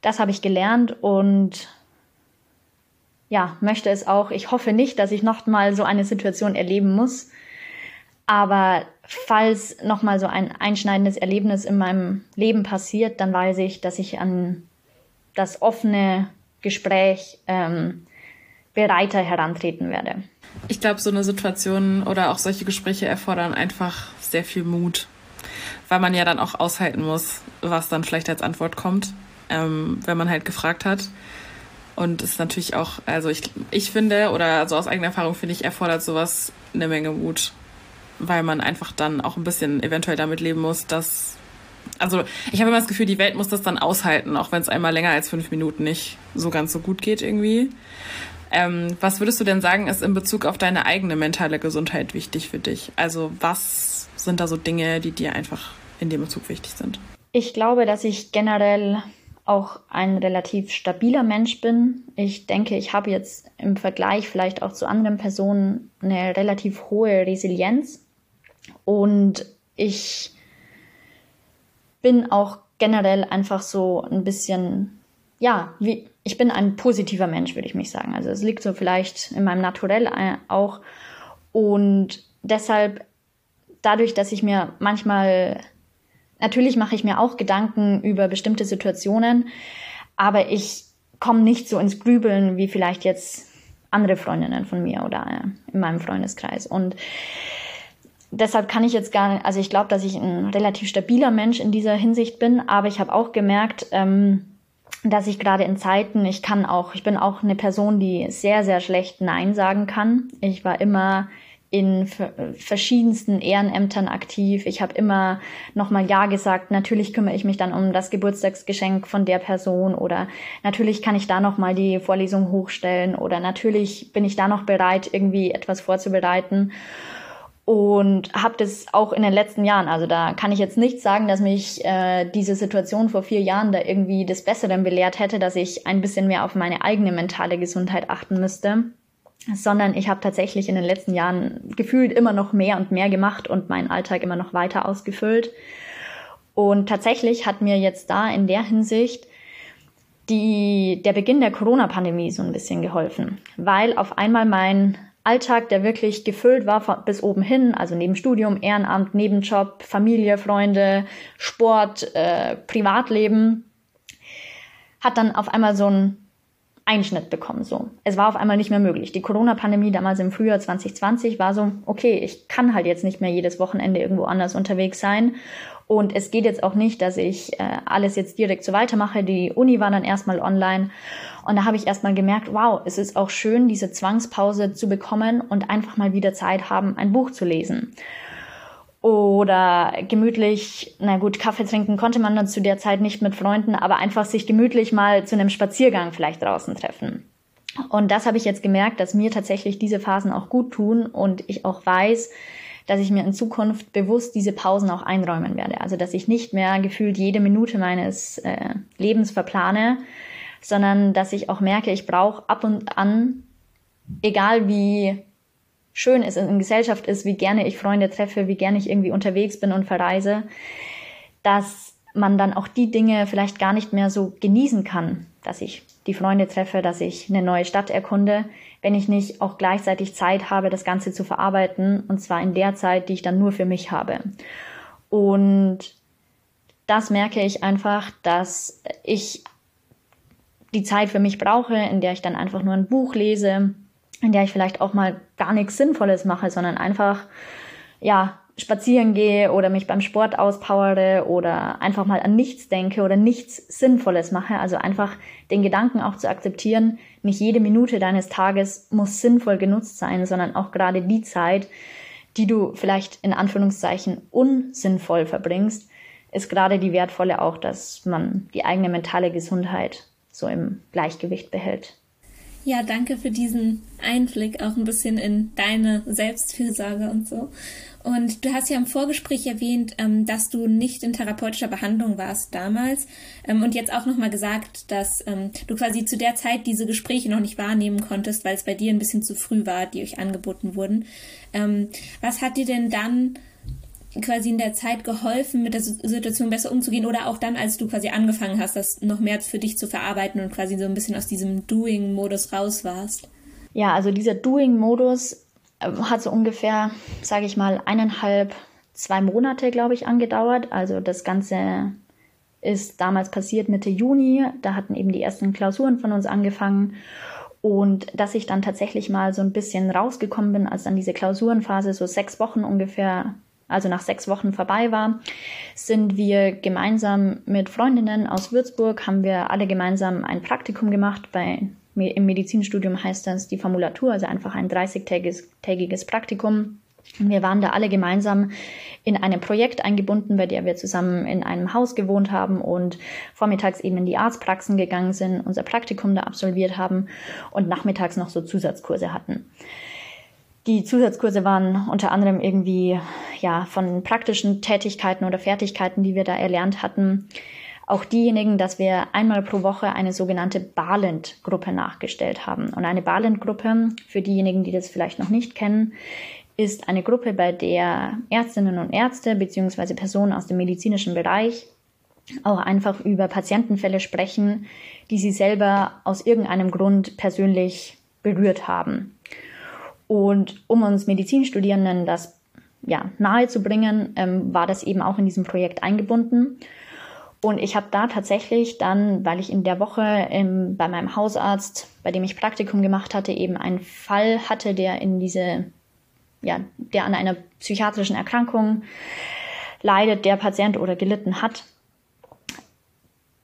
Speaker 3: das habe ich gelernt und ja, möchte es auch. Ich hoffe nicht, dass ich noch mal so eine Situation erleben muss. Aber falls noch mal so ein einschneidendes Erlebnis in meinem Leben passiert, dann weiß ich, dass ich an das offene Gespräch ähm, bereiter herantreten werde.
Speaker 1: Ich glaube, so eine Situation oder auch solche Gespräche erfordern einfach sehr viel Mut weil man ja dann auch aushalten muss, was dann vielleicht als Antwort kommt, ähm, wenn man halt gefragt hat. Und es ist natürlich auch, also ich, ich finde, oder also aus eigener Erfahrung finde ich, erfordert sowas eine Menge Mut, weil man einfach dann auch ein bisschen eventuell damit leben muss, dass, also ich habe immer das Gefühl, die Welt muss das dann aushalten, auch wenn es einmal länger als fünf Minuten nicht so ganz so gut geht irgendwie. Ähm, was würdest du denn sagen, ist in Bezug auf deine eigene mentale Gesundheit wichtig für dich? Also was sind da so Dinge, die dir einfach in dem Bezug wichtig sind?
Speaker 3: Ich glaube, dass ich generell auch ein relativ stabiler Mensch bin. Ich denke, ich habe jetzt im Vergleich vielleicht auch zu anderen Personen eine relativ hohe Resilienz und ich bin auch generell einfach so ein bisschen, ja, wie, ich bin ein positiver Mensch, würde ich mich sagen. Also es liegt so vielleicht in meinem Naturell auch und deshalb dadurch, dass ich mir manchmal Natürlich mache ich mir auch Gedanken über bestimmte Situationen, aber ich komme nicht so ins Grübeln wie vielleicht jetzt andere Freundinnen von mir oder äh, in meinem Freundeskreis. Und deshalb kann ich jetzt gar nicht, also ich glaube, dass ich ein relativ stabiler Mensch in dieser Hinsicht bin, aber ich habe auch gemerkt, ähm, dass ich gerade in Zeiten, ich kann auch, ich bin auch eine Person, die sehr, sehr schlecht Nein sagen kann. Ich war immer in verschiedensten Ehrenämtern aktiv. Ich habe immer nochmal Ja gesagt. Natürlich kümmere ich mich dann um das Geburtstagsgeschenk von der Person oder natürlich kann ich da nochmal die Vorlesung hochstellen oder natürlich bin ich da noch bereit, irgendwie etwas vorzubereiten. Und habe das auch in den letzten Jahren, also da kann ich jetzt nicht sagen, dass mich äh, diese Situation vor vier Jahren da irgendwie des Besseren belehrt hätte, dass ich ein bisschen mehr auf meine eigene mentale Gesundheit achten müsste. Sondern ich habe tatsächlich in den letzten Jahren gefühlt immer noch mehr und mehr gemacht und meinen Alltag immer noch weiter ausgefüllt. Und tatsächlich hat mir jetzt da in der Hinsicht die, der Beginn der Corona-Pandemie so ein bisschen geholfen, weil auf einmal mein Alltag, der wirklich gefüllt war bis oben hin, also neben Studium, Ehrenamt, Nebenjob, Familie, Freunde, Sport, äh, Privatleben, hat dann auf einmal so ein Einschnitt bekommen. So, es war auf einmal nicht mehr möglich. Die Corona-Pandemie damals im Frühjahr 2020 war so, okay, ich kann halt jetzt nicht mehr jedes Wochenende irgendwo anders unterwegs sein. Und es geht jetzt auch nicht, dass ich äh, alles jetzt direkt so weitermache. Die Uni war dann erstmal online. Und da habe ich erstmal gemerkt, wow, es ist auch schön, diese Zwangspause zu bekommen und einfach mal wieder Zeit haben, ein Buch zu lesen oder gemütlich, na gut, Kaffee trinken konnte man dann zu der Zeit nicht mit Freunden, aber einfach sich gemütlich mal zu einem Spaziergang vielleicht draußen treffen. Und das habe ich jetzt gemerkt, dass mir tatsächlich diese Phasen auch gut tun und ich auch weiß, dass ich mir in Zukunft bewusst diese Pausen auch einräumen werde. Also dass ich nicht mehr gefühlt jede Minute meines äh, Lebens verplane, sondern dass ich auch merke, ich brauche ab und an, egal wie schön es in Gesellschaft ist, wie gerne ich Freunde treffe, wie gerne ich irgendwie unterwegs bin und verreise, dass man dann auch die Dinge vielleicht gar nicht mehr so genießen kann, dass ich die Freunde treffe, dass ich eine neue Stadt erkunde, wenn ich nicht auch gleichzeitig Zeit habe, das Ganze zu verarbeiten, und zwar in der Zeit, die ich dann nur für mich habe. Und das merke ich einfach, dass ich die Zeit für mich brauche, in der ich dann einfach nur ein Buch lese, in der ich vielleicht auch mal gar nichts Sinnvolles mache, sondern einfach, ja, spazieren gehe oder mich beim Sport auspowere oder einfach mal an nichts denke oder nichts Sinnvolles mache. Also einfach den Gedanken auch zu akzeptieren, nicht jede Minute deines Tages muss sinnvoll genutzt sein, sondern auch gerade die Zeit, die du vielleicht in Anführungszeichen unsinnvoll verbringst, ist gerade die wertvolle auch, dass man die eigene mentale Gesundheit so im Gleichgewicht behält.
Speaker 2: Ja, danke für diesen Einblick auch ein bisschen in deine Selbstfürsorge und so. Und du hast ja im Vorgespräch erwähnt, ähm, dass du nicht in therapeutischer Behandlung warst damals ähm, und jetzt auch nochmal gesagt, dass ähm, du quasi zu der Zeit diese Gespräche noch nicht wahrnehmen konntest, weil es bei dir ein bisschen zu früh war, die euch angeboten wurden. Was hat dir denn dann quasi in der Zeit geholfen, mit der Situation besser umzugehen oder auch dann, als du quasi angefangen hast, das noch mehr für dich zu verarbeiten und quasi so ein bisschen aus diesem Doing-Modus raus warst?
Speaker 3: Ja, also dieser Doing-Modus äh, hat so ungefähr, sage ich mal, eineinhalb, zwei Monate, glaube ich, angedauert. Also das Ganze ist damals passiert Mitte Juni. Da hatten eben die ersten Klausuren von uns angefangen. Und dass ich dann tatsächlich mal so ein bisschen rausgekommen bin, als dann diese Klausurenphase so sechs Wochen ungefähr also nach sechs Wochen vorbei war, sind wir gemeinsam mit Freundinnen aus Würzburg, haben wir alle gemeinsam ein Praktikum gemacht. Bei, Im Medizinstudium heißt das die Formulatur, also einfach ein 30-tägiges Praktikum. Wir waren da alle gemeinsam in einem Projekt eingebunden, bei der wir zusammen in einem Haus gewohnt haben und vormittags eben in die Arztpraxen gegangen sind, unser Praktikum da absolviert haben und nachmittags noch so Zusatzkurse hatten. Die Zusatzkurse waren unter anderem irgendwie ja von praktischen Tätigkeiten oder Fertigkeiten, die wir da erlernt hatten. Auch diejenigen, dass wir einmal pro Woche eine sogenannte Balent-Gruppe nachgestellt haben. Und eine Balent-Gruppe, für diejenigen, die das vielleicht noch nicht kennen, ist eine Gruppe, bei der Ärztinnen und Ärzte bzw. Personen aus dem medizinischen Bereich auch einfach über Patientenfälle sprechen, die sie selber aus irgendeinem Grund persönlich berührt haben. Und um uns Medizinstudierenden das ja, nahe zu bringen, ähm, war das eben auch in diesem Projekt eingebunden. Und ich habe da tatsächlich dann, weil ich in der Woche ähm, bei meinem Hausarzt, bei dem ich Praktikum gemacht hatte, eben einen Fall hatte, der in diese, ja, der an einer psychiatrischen Erkrankung leidet, der Patient oder gelitten hat,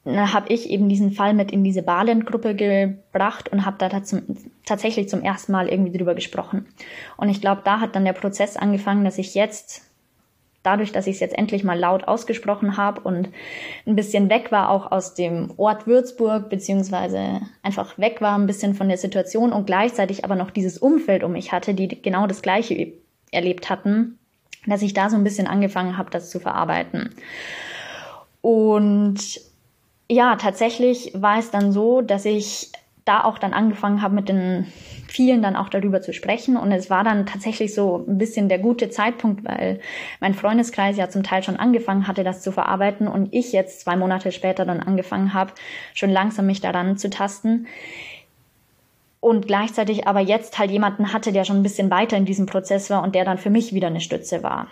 Speaker 3: habe ich eben diesen Fall mit in diese Balent-Gruppe gebracht und habe da zum, tatsächlich zum ersten Mal irgendwie drüber gesprochen. Und ich glaube, da hat dann der Prozess angefangen, dass ich jetzt, dadurch, dass ich es jetzt endlich mal laut ausgesprochen habe und ein bisschen weg war auch aus dem Ort Würzburg, beziehungsweise einfach weg war ein bisschen von der Situation und gleichzeitig aber noch dieses Umfeld um mich hatte, die genau das Gleiche erlebt hatten, dass ich da so ein bisschen angefangen habe, das zu verarbeiten. Und ja, tatsächlich war es dann so, dass ich da auch dann angefangen habe, mit den vielen dann auch darüber zu sprechen. Und es war dann tatsächlich so ein bisschen der gute Zeitpunkt, weil mein Freundeskreis ja zum Teil schon angefangen hatte, das zu verarbeiten und ich jetzt zwei Monate später dann angefangen habe, schon langsam mich daran zu tasten. Und gleichzeitig aber jetzt halt jemanden hatte, der schon ein bisschen weiter in diesem Prozess war und der dann für mich wieder eine Stütze war.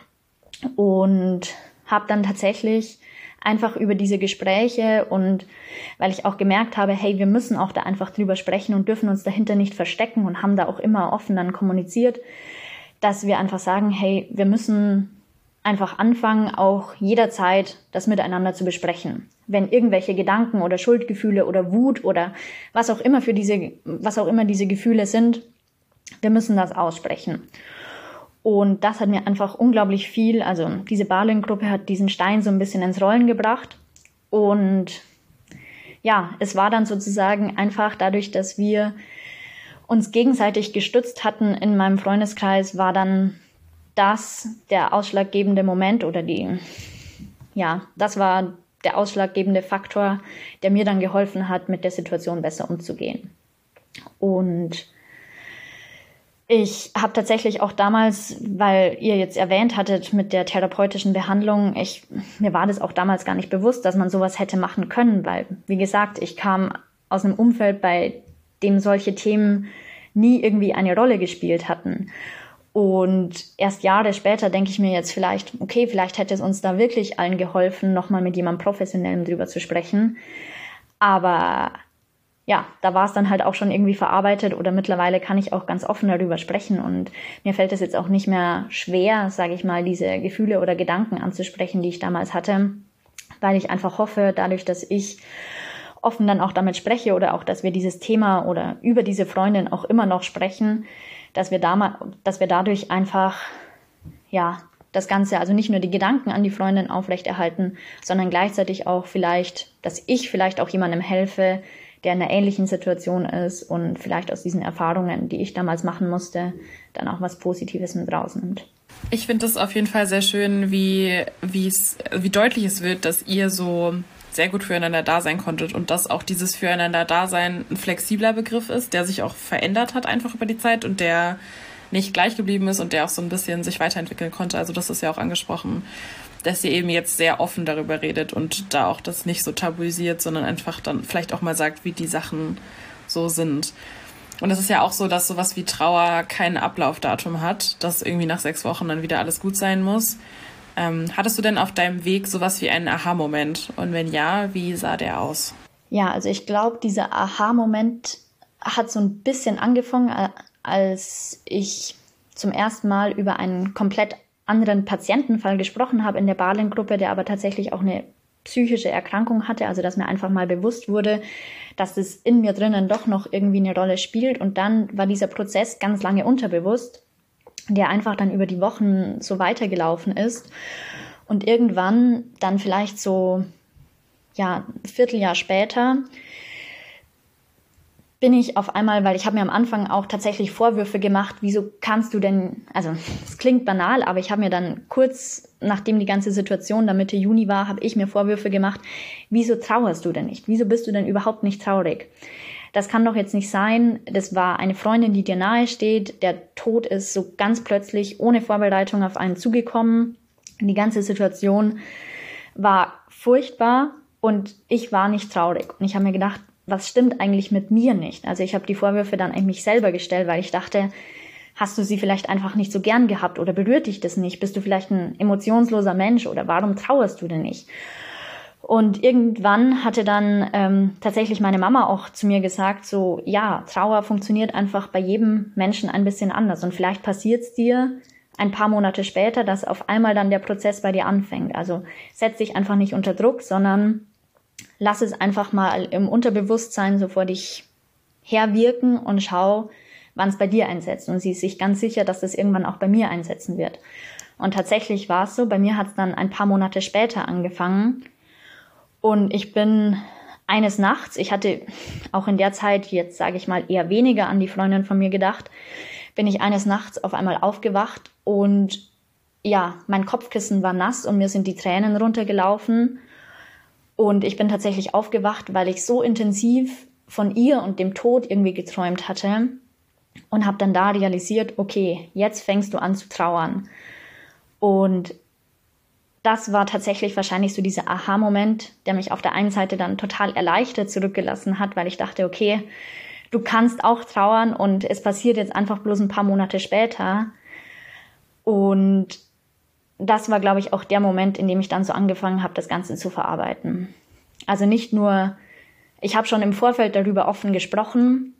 Speaker 3: Und habe dann tatsächlich einfach über diese Gespräche und weil ich auch gemerkt habe, hey, wir müssen auch da einfach drüber sprechen und dürfen uns dahinter nicht verstecken und haben da auch immer offen dann kommuniziert, dass wir einfach sagen, hey, wir müssen einfach anfangen, auch jederzeit das miteinander zu besprechen. Wenn irgendwelche Gedanken oder Schuldgefühle oder Wut oder was auch immer für diese, was auch immer diese Gefühle sind, wir müssen das aussprechen. Und das hat mir einfach unglaublich viel, also diese Balin-Gruppe hat diesen Stein so ein bisschen ins Rollen gebracht. Und ja, es war dann sozusagen einfach dadurch, dass wir uns gegenseitig gestützt hatten in meinem Freundeskreis, war dann das der ausschlaggebende Moment oder die, ja, das war der ausschlaggebende Faktor, der mir dann geholfen hat, mit der Situation besser umzugehen. Und ich habe tatsächlich auch damals, weil ihr jetzt erwähnt hattet mit der therapeutischen Behandlung, ich, mir war das auch damals gar nicht bewusst, dass man sowas hätte machen können, weil, wie gesagt, ich kam aus einem Umfeld, bei dem solche Themen nie irgendwie eine Rolle gespielt hatten. Und erst Jahre später denke ich mir jetzt vielleicht, okay, vielleicht hätte es uns da wirklich allen geholfen, nochmal mit jemandem Professionellem drüber zu sprechen. Aber ja, da war es dann halt auch schon irgendwie verarbeitet oder mittlerweile kann ich auch ganz offen darüber sprechen und mir fällt es jetzt auch nicht mehr schwer, sage ich mal, diese Gefühle oder Gedanken anzusprechen, die ich damals hatte, weil ich einfach hoffe, dadurch, dass ich offen dann auch damit spreche oder auch, dass wir dieses Thema oder über diese Freundin auch immer noch sprechen, dass wir da, dass wir dadurch einfach, ja, das Ganze, also nicht nur die Gedanken an die Freundin aufrechterhalten, sondern gleichzeitig auch vielleicht, dass ich vielleicht auch jemandem helfe, der in einer ähnlichen Situation ist und vielleicht aus diesen Erfahrungen, die ich damals machen musste, dann auch was Positives mit rausnimmt.
Speaker 1: Ich finde es auf jeden Fall sehr schön, wie, wie deutlich es wird, dass ihr so sehr gut füreinander da sein konntet und dass auch dieses füreinander Dasein ein flexibler Begriff ist, der sich auch verändert hat einfach über die Zeit und der nicht gleich geblieben ist und der auch so ein bisschen sich weiterentwickeln konnte. Also das ist ja auch angesprochen dass sie eben jetzt sehr offen darüber redet und da auch das nicht so tabuisiert, sondern einfach dann vielleicht auch mal sagt, wie die Sachen so sind. Und es ist ja auch so, dass sowas wie Trauer kein Ablaufdatum hat, dass irgendwie nach sechs Wochen dann wieder alles gut sein muss. Ähm, hattest du denn auf deinem Weg sowas wie einen Aha-Moment? Und wenn ja, wie sah der aus?
Speaker 3: Ja, also ich glaube, dieser Aha-Moment hat so ein bisschen angefangen, äh, als ich zum ersten Mal über einen komplett anderen Patientenfall gesprochen habe in der Balin-Gruppe, der aber tatsächlich auch eine psychische Erkrankung hatte, also dass mir einfach mal bewusst wurde, dass es in mir drinnen doch noch irgendwie eine Rolle spielt. Und dann war dieser Prozess ganz lange unterbewusst, der einfach dann über die Wochen so weitergelaufen ist. Und irgendwann dann vielleicht so, ja, ein Vierteljahr später bin ich auf einmal, weil ich habe mir am Anfang auch tatsächlich Vorwürfe gemacht, wieso kannst du denn, also es klingt banal, aber ich habe mir dann kurz, nachdem die ganze Situation da Mitte Juni war, habe ich mir Vorwürfe gemacht, wieso trauerst du denn nicht? Wieso bist du denn überhaupt nicht traurig? Das kann doch jetzt nicht sein. Das war eine Freundin, die dir nahe steht. Der Tod ist so ganz plötzlich ohne Vorbereitung auf einen zugekommen. Die ganze Situation war furchtbar und ich war nicht traurig. Und ich habe mir gedacht, was stimmt eigentlich mit mir nicht? Also ich habe die Vorwürfe dann eigentlich mich selber gestellt, weil ich dachte, hast du sie vielleicht einfach nicht so gern gehabt oder berührt dich das nicht? Bist du vielleicht ein emotionsloser Mensch oder warum trauerst du denn nicht? Und irgendwann hatte dann ähm, tatsächlich meine Mama auch zu mir gesagt, so ja, Trauer funktioniert einfach bei jedem Menschen ein bisschen anders. Und vielleicht passiert es dir ein paar Monate später, dass auf einmal dann der Prozess bei dir anfängt. Also setz dich einfach nicht unter Druck, sondern lass es einfach mal im Unterbewusstsein so vor dich herwirken und schau, wann es bei dir einsetzt. Und sie ist sich ganz sicher, dass das irgendwann auch bei mir einsetzen wird. Und tatsächlich war es so, bei mir hat es dann ein paar Monate später angefangen. Und ich bin eines Nachts, ich hatte auch in der Zeit, jetzt sage ich mal, eher weniger an die Freundin von mir gedacht, bin ich eines Nachts auf einmal aufgewacht und ja, mein Kopfkissen war nass und mir sind die Tränen runtergelaufen und ich bin tatsächlich aufgewacht, weil ich so intensiv von ihr und dem Tod irgendwie geträumt hatte und habe dann da realisiert, okay, jetzt fängst du an zu trauern. Und das war tatsächlich wahrscheinlich so dieser Aha-Moment, der mich auf der einen Seite dann total erleichtert zurückgelassen hat, weil ich dachte, okay, du kannst auch trauern und es passiert jetzt einfach bloß ein paar Monate später. Und das war, glaube ich, auch der Moment, in dem ich dann so angefangen habe, das Ganze zu verarbeiten. Also nicht nur, ich habe schon im Vorfeld darüber offen gesprochen,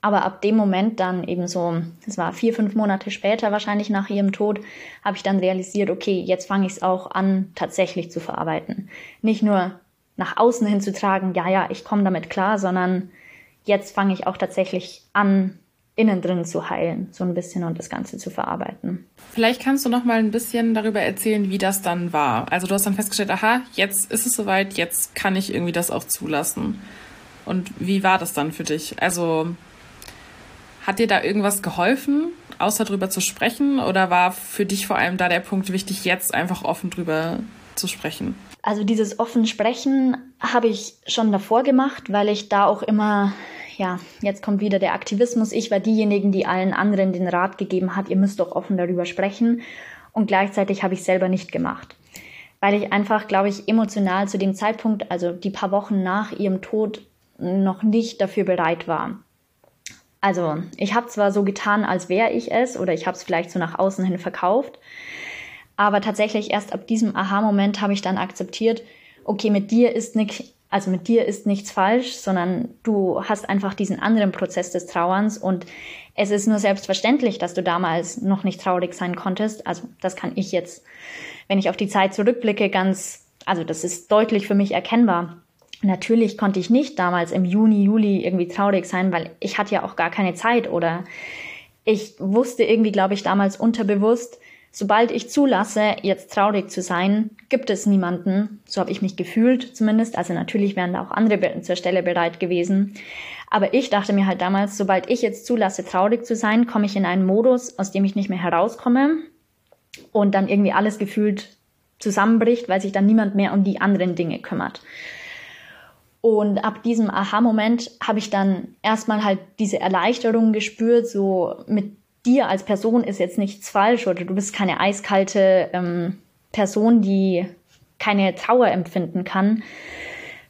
Speaker 3: aber ab dem Moment dann eben so, das war vier, fünf Monate später wahrscheinlich nach ihrem Tod, habe ich dann realisiert, okay, jetzt fange ich es auch an, tatsächlich zu verarbeiten. Nicht nur nach außen hin zu tragen, ja, ja, ich komme damit klar, sondern jetzt fange ich auch tatsächlich an, innen drin zu heilen, so ein bisschen und das Ganze zu verarbeiten.
Speaker 1: Vielleicht kannst du noch mal ein bisschen darüber erzählen, wie das dann war. Also du hast dann festgestellt, aha, jetzt ist es soweit, jetzt kann ich irgendwie das auch zulassen. Und wie war das dann für dich? Also hat dir da irgendwas geholfen, außer drüber zu sprechen? Oder war für dich vor allem da der Punkt wichtig, jetzt einfach offen drüber zu sprechen?
Speaker 3: Also dieses offen Sprechen habe ich schon davor gemacht, weil ich da auch immer ja, jetzt kommt wieder der Aktivismus. Ich war diejenigen, die allen anderen den Rat gegeben hat, ihr müsst doch offen darüber sprechen. Und gleichzeitig habe ich selber nicht gemacht. Weil ich einfach, glaube ich, emotional zu dem Zeitpunkt, also die paar Wochen nach ihrem Tod, noch nicht dafür bereit war. Also ich habe zwar so getan, als wäre ich es, oder ich habe es vielleicht so nach außen hin verkauft, aber tatsächlich erst ab diesem Aha-Moment habe ich dann akzeptiert, okay, mit dir ist nicht, also mit dir ist nichts falsch, sondern du hast einfach diesen anderen Prozess des Trauerns und es ist nur selbstverständlich, dass du damals noch nicht traurig sein konntest. Also das kann ich jetzt, wenn ich auf die Zeit zurückblicke, ganz, also das ist deutlich für mich erkennbar. Natürlich konnte ich nicht damals im Juni, Juli irgendwie traurig sein, weil ich hatte ja auch gar keine Zeit oder ich wusste irgendwie, glaube ich, damals unterbewusst, Sobald ich zulasse, jetzt traurig zu sein, gibt es niemanden, so habe ich mich gefühlt zumindest, also natürlich wären da auch andere zur Stelle bereit gewesen, aber ich dachte mir halt damals, sobald ich jetzt zulasse, traurig zu sein, komme ich in einen Modus, aus dem ich nicht mehr herauskomme und dann irgendwie alles gefühlt zusammenbricht, weil sich dann niemand mehr um die anderen Dinge kümmert. Und ab diesem Aha-Moment habe ich dann erstmal halt diese Erleichterung gespürt, so mit dir als Person ist jetzt nichts falsch oder du bist keine eiskalte ähm, Person, die keine Trauer empfinden kann,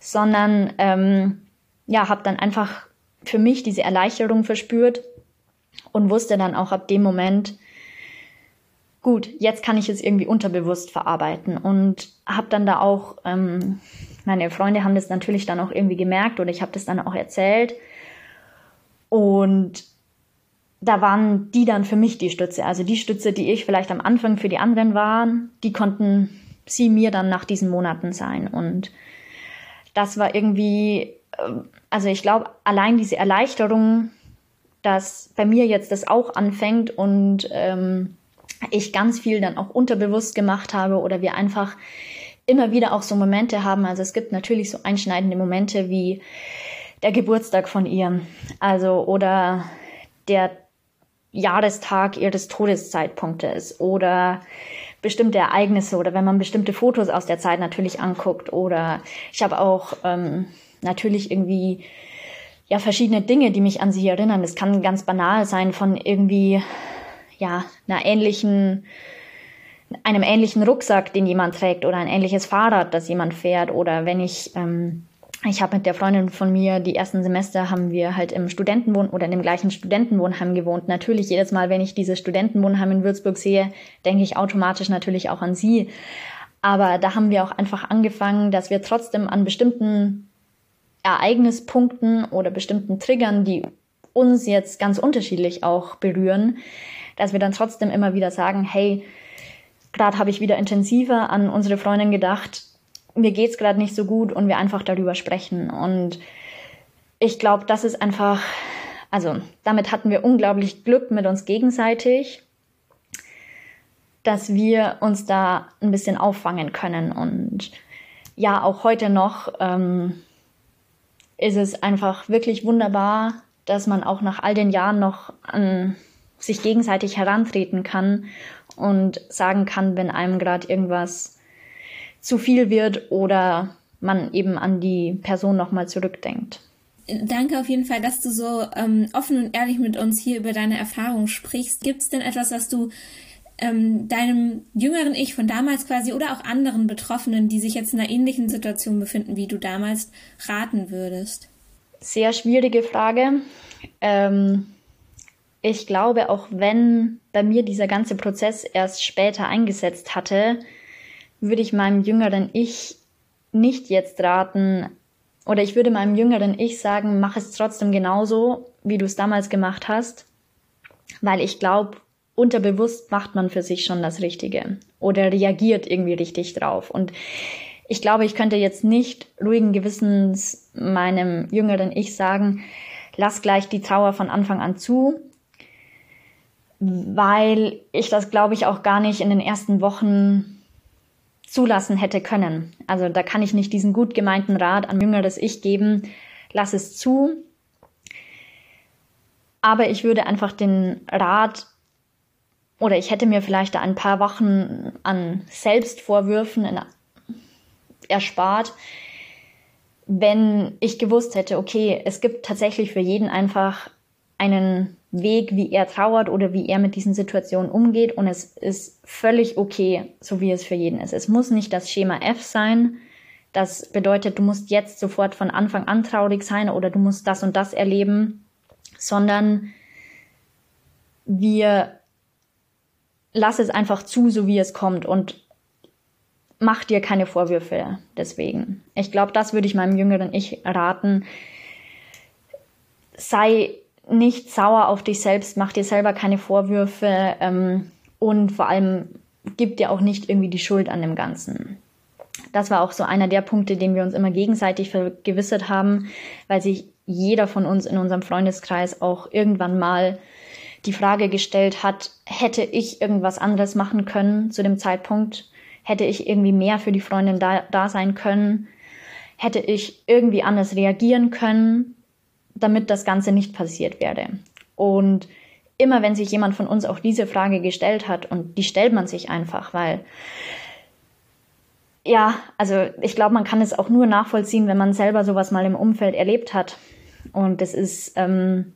Speaker 3: sondern ähm, ja, habe dann einfach für mich diese Erleichterung verspürt und wusste dann auch ab dem Moment, gut, jetzt kann ich es irgendwie unterbewusst verarbeiten und habe dann da auch, ähm, meine Freunde haben das natürlich dann auch irgendwie gemerkt oder ich habe das dann auch erzählt und da waren die dann für mich die Stütze. Also die Stütze, die ich vielleicht am Anfang für die anderen war, die konnten sie mir dann nach diesen Monaten sein. Und das war irgendwie, äh, also ich glaube, allein diese Erleichterung, dass bei mir jetzt das auch anfängt und ähm, ich ganz viel dann auch unterbewusst gemacht habe oder wir einfach immer wieder auch so Momente haben. Also es gibt natürlich so einschneidende Momente wie der Geburtstag von ihr, also oder der Jahrestag ihres Todeszeitpunktes oder bestimmte Ereignisse oder wenn man bestimmte Fotos aus der Zeit natürlich anguckt oder ich habe auch ähm, natürlich irgendwie ja verschiedene Dinge, die mich an sie erinnern. Das kann ganz banal sein von irgendwie ja einer ähnlichen einem ähnlichen Rucksack, den jemand trägt oder ein ähnliches Fahrrad, das jemand fährt oder wenn ich ähm, ich habe mit der Freundin von mir die ersten Semester haben wir halt im Studentenwohn oder in dem gleichen Studentenwohnheim gewohnt. Natürlich jedes Mal, wenn ich dieses Studentenwohnheim in Würzburg sehe, denke ich automatisch natürlich auch an sie. Aber da haben wir auch einfach angefangen, dass wir trotzdem an bestimmten Ereignispunkten oder bestimmten Triggern, die uns jetzt ganz unterschiedlich auch berühren, dass wir dann trotzdem immer wieder sagen, hey, gerade habe ich wieder intensiver an unsere Freundin gedacht, mir geht's gerade nicht so gut und wir einfach darüber sprechen. Und ich glaube, das ist einfach, also damit hatten wir unglaublich Glück mit uns gegenseitig, dass wir uns da ein bisschen auffangen können. Und ja, auch heute noch ähm, ist es einfach wirklich wunderbar, dass man auch nach all den Jahren noch an sich gegenseitig herantreten kann und sagen kann, wenn einem gerade irgendwas zu viel wird oder man eben an die Person nochmal zurückdenkt.
Speaker 2: Danke auf jeden Fall, dass du so ähm, offen und ehrlich mit uns hier über deine Erfahrungen sprichst. Gibt es denn etwas, was du ähm, deinem jüngeren Ich von damals quasi oder auch anderen Betroffenen, die sich jetzt in einer ähnlichen Situation befinden wie du damals, raten würdest?
Speaker 3: Sehr schwierige Frage. Ähm, ich glaube, auch wenn bei mir dieser ganze Prozess erst später eingesetzt hatte, würde ich meinem jüngeren Ich nicht jetzt raten, oder ich würde meinem jüngeren Ich sagen, mach es trotzdem genauso, wie du es damals gemacht hast, weil ich glaube, unterbewusst macht man für sich schon das Richtige oder reagiert irgendwie richtig drauf. Und ich glaube, ich könnte jetzt nicht ruhigen Gewissens meinem jüngeren Ich sagen, lass gleich die Trauer von Anfang an zu, weil ich das, glaube ich, auch gar nicht in den ersten Wochen zulassen hätte können. Also da kann ich nicht diesen gut gemeinten Rat an jüngeres Ich geben, lass es zu. Aber ich würde einfach den Rat oder ich hätte mir vielleicht da ein paar Wochen an Selbstvorwürfen erspart, wenn ich gewusst hätte, okay, es gibt tatsächlich für jeden einfach einen Weg, wie er trauert oder wie er mit diesen Situationen umgeht und es ist völlig okay, so wie es für jeden ist. Es muss nicht das Schema F sein. Das bedeutet, du musst jetzt sofort von Anfang an traurig sein oder du musst das und das erleben, sondern wir lass es einfach zu, so wie es kommt und mach dir keine Vorwürfe deswegen. Ich glaube, das würde ich meinem jüngeren Ich raten. Sei nicht sauer auf dich selbst, mach dir selber keine Vorwürfe ähm, und vor allem gib dir auch nicht irgendwie die Schuld an dem Ganzen. Das war auch so einer der Punkte, den wir uns immer gegenseitig vergewissert haben, weil sich jeder von uns in unserem Freundeskreis auch irgendwann mal die Frage gestellt hat, hätte ich irgendwas anderes machen können zu dem Zeitpunkt? Hätte ich irgendwie mehr für die Freundin da, da sein können? Hätte ich irgendwie anders reagieren können, damit das Ganze nicht passiert wäre? Und immer wenn sich jemand von uns auch diese Frage gestellt hat, und die stellt man sich einfach, weil ja, also ich glaube, man kann es auch nur nachvollziehen, wenn man selber sowas mal im Umfeld erlebt hat. Und das ist ähm,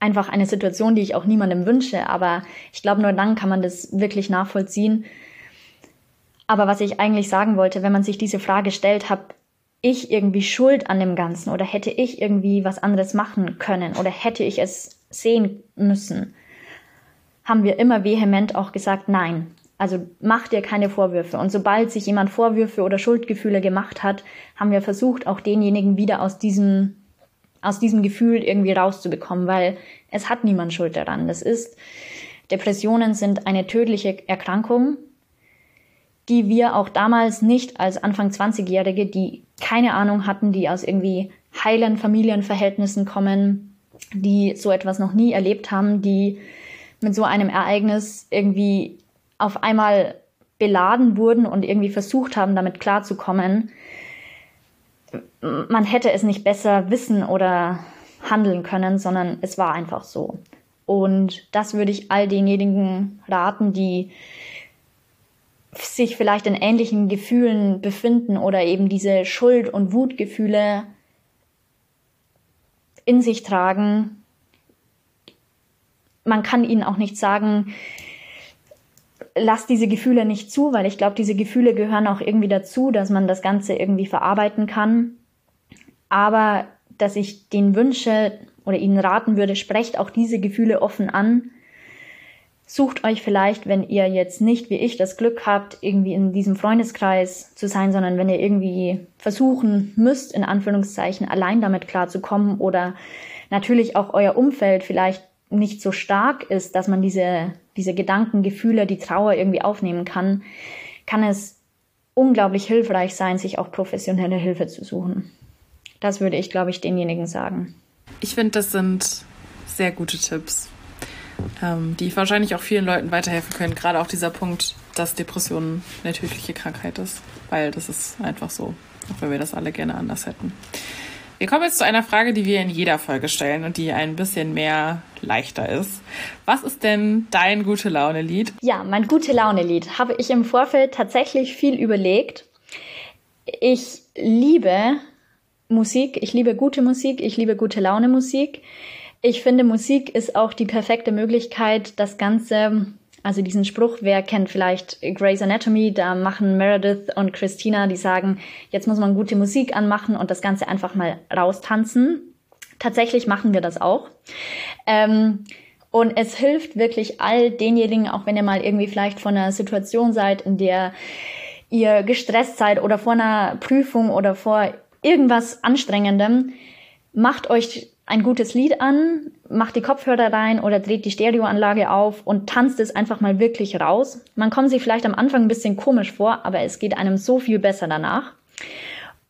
Speaker 3: einfach eine Situation, die ich auch niemandem wünsche. Aber ich glaube, nur dann kann man das wirklich nachvollziehen, aber was ich eigentlich sagen wollte, wenn man sich diese Frage stellt, habe ich irgendwie Schuld an dem Ganzen oder hätte ich irgendwie was anderes machen können oder hätte ich es sehen müssen, haben wir immer vehement auch gesagt, nein. Also mach dir keine Vorwürfe. Und sobald sich jemand Vorwürfe oder Schuldgefühle gemacht hat, haben wir versucht, auch denjenigen wieder aus diesem, aus diesem Gefühl irgendwie rauszubekommen, weil es hat niemand Schuld daran. Das ist, Depressionen sind eine tödliche Erkrankung die wir auch damals nicht als Anfang 20-Jährige, die keine Ahnung hatten, die aus irgendwie heilen Familienverhältnissen kommen, die so etwas noch nie erlebt haben, die mit so einem Ereignis irgendwie auf einmal beladen wurden und irgendwie versucht haben, damit klarzukommen. Man hätte es nicht besser wissen oder handeln können, sondern es war einfach so. Und das würde ich all denjenigen raten, die sich vielleicht in ähnlichen Gefühlen befinden oder eben diese Schuld- und Wutgefühle in sich tragen. Man kann ihnen auch nicht sagen, lass diese Gefühle nicht zu, weil ich glaube, diese Gefühle gehören auch irgendwie dazu, dass man das Ganze irgendwie verarbeiten kann. Aber dass ich den wünsche oder ihnen raten würde, sprecht auch diese Gefühle offen an sucht euch vielleicht, wenn ihr jetzt nicht wie ich das Glück habt, irgendwie in diesem Freundeskreis zu sein, sondern wenn ihr irgendwie versuchen müsst, in Anführungszeichen allein damit klarzukommen oder natürlich auch euer Umfeld vielleicht nicht so stark ist, dass man diese, diese Gedanken, Gefühle, die Trauer irgendwie aufnehmen kann, kann es unglaublich hilfreich sein, sich auch professionelle Hilfe zu suchen. Das würde ich, glaube ich, denjenigen sagen.
Speaker 1: Ich finde, das sind sehr gute Tipps ähm, die wahrscheinlich auch vielen Leuten weiterhelfen können. Gerade auch dieser Punkt, dass Depression eine tödliche Krankheit ist, weil das ist einfach so, auch wenn wir das alle gerne anders hätten. Wir kommen jetzt zu einer Frage, die wir in jeder Folge stellen und die ein bisschen mehr leichter ist. Was ist denn dein gute Laune-Lied?
Speaker 3: Ja, mein gute Laune-Lied habe ich im Vorfeld tatsächlich viel überlegt. Ich liebe Musik, ich liebe gute Musik, ich liebe gute Laune Musik. Ich finde, Musik ist auch die perfekte Möglichkeit, das Ganze, also diesen Spruch, wer kennt vielleicht Grey's Anatomy, da machen Meredith und Christina, die sagen, jetzt muss man gute Musik anmachen und das Ganze einfach mal raustanzen. Tatsächlich machen wir das auch. Ähm, und es hilft wirklich all denjenigen, auch wenn ihr mal irgendwie vielleicht vor einer Situation seid, in der ihr gestresst seid oder vor einer Prüfung oder vor irgendwas Anstrengendem, macht euch ein gutes Lied an, macht die Kopfhörer rein oder dreht die Stereoanlage auf und tanzt es einfach mal wirklich raus. Man kommt sich vielleicht am Anfang ein bisschen komisch vor, aber es geht einem so viel besser danach.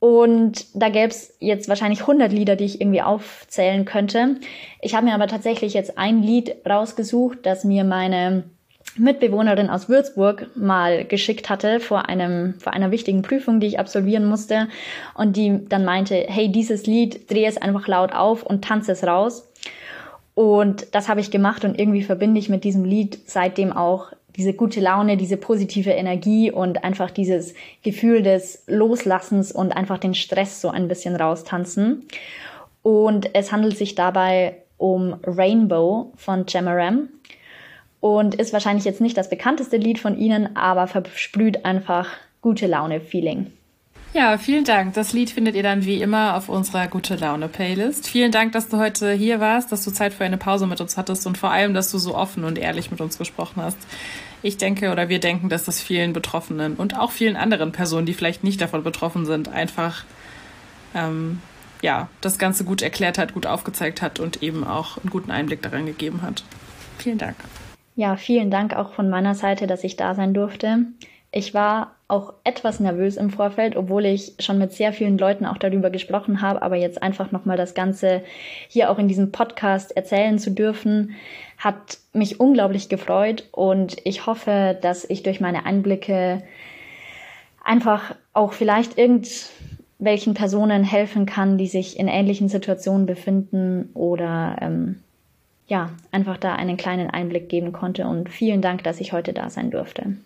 Speaker 3: Und da gäbe es jetzt wahrscheinlich 100 Lieder, die ich irgendwie aufzählen könnte. Ich habe mir aber tatsächlich jetzt ein Lied rausgesucht, das mir meine Mitbewohnerin aus Würzburg mal geschickt hatte vor einem, vor einer wichtigen Prüfung, die ich absolvieren musste. Und die dann meinte, hey, dieses Lied, dreh es einfach laut auf und tanze es raus. Und das habe ich gemacht und irgendwie verbinde ich mit diesem Lied seitdem auch diese gute Laune, diese positive Energie und einfach dieses Gefühl des Loslassens und einfach den Stress so ein bisschen raustanzen. Und es handelt sich dabei um Rainbow von Jamaram und ist wahrscheinlich jetzt nicht das bekannteste Lied von ihnen, aber versprüht einfach gute Laune-Feeling.
Speaker 1: Ja, vielen Dank. Das Lied findet ihr dann wie immer auf unserer Gute Laune Playlist. Vielen Dank, dass du heute hier warst, dass du Zeit für eine Pause mit uns hattest und vor allem, dass du so offen und ehrlich mit uns gesprochen hast. Ich denke oder wir denken, dass das vielen Betroffenen und auch vielen anderen Personen, die vielleicht nicht davon betroffen sind, einfach ähm, ja das Ganze gut erklärt hat, gut aufgezeigt hat und eben auch einen guten Einblick daran gegeben hat. Vielen Dank.
Speaker 3: Ja, vielen Dank auch von meiner Seite, dass ich da sein durfte. Ich war auch etwas nervös im Vorfeld, obwohl ich schon mit sehr vielen Leuten auch darüber gesprochen habe, aber jetzt einfach nochmal das Ganze hier auch in diesem Podcast erzählen zu dürfen, hat mich unglaublich gefreut und ich hoffe, dass ich durch meine Einblicke einfach auch vielleicht irgendwelchen Personen helfen kann, die sich in ähnlichen Situationen befinden oder ähm, ja, einfach da einen kleinen Einblick geben konnte. Und vielen Dank, dass ich heute da sein durfte.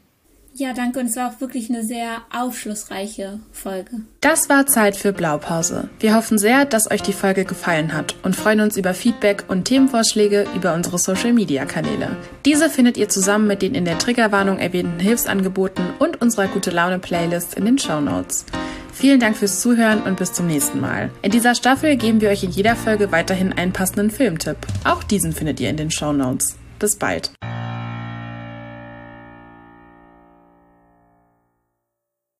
Speaker 2: Ja, danke. Und es war auch wirklich eine sehr aufschlussreiche Folge.
Speaker 1: Das war Zeit für Blaupause. Wir hoffen sehr, dass euch die Folge gefallen hat und freuen uns über Feedback und Themenvorschläge über unsere Social Media Kanäle. Diese findet ihr zusammen mit den in der Triggerwarnung erwähnten Hilfsangeboten und unserer Gute Laune Playlist in den Show Notes. Vielen Dank fürs Zuhören und bis zum nächsten Mal. In dieser Staffel geben wir euch in jeder Folge weiterhin einen passenden Filmtipp. Auch diesen findet ihr in den Show Notes. Bis bald.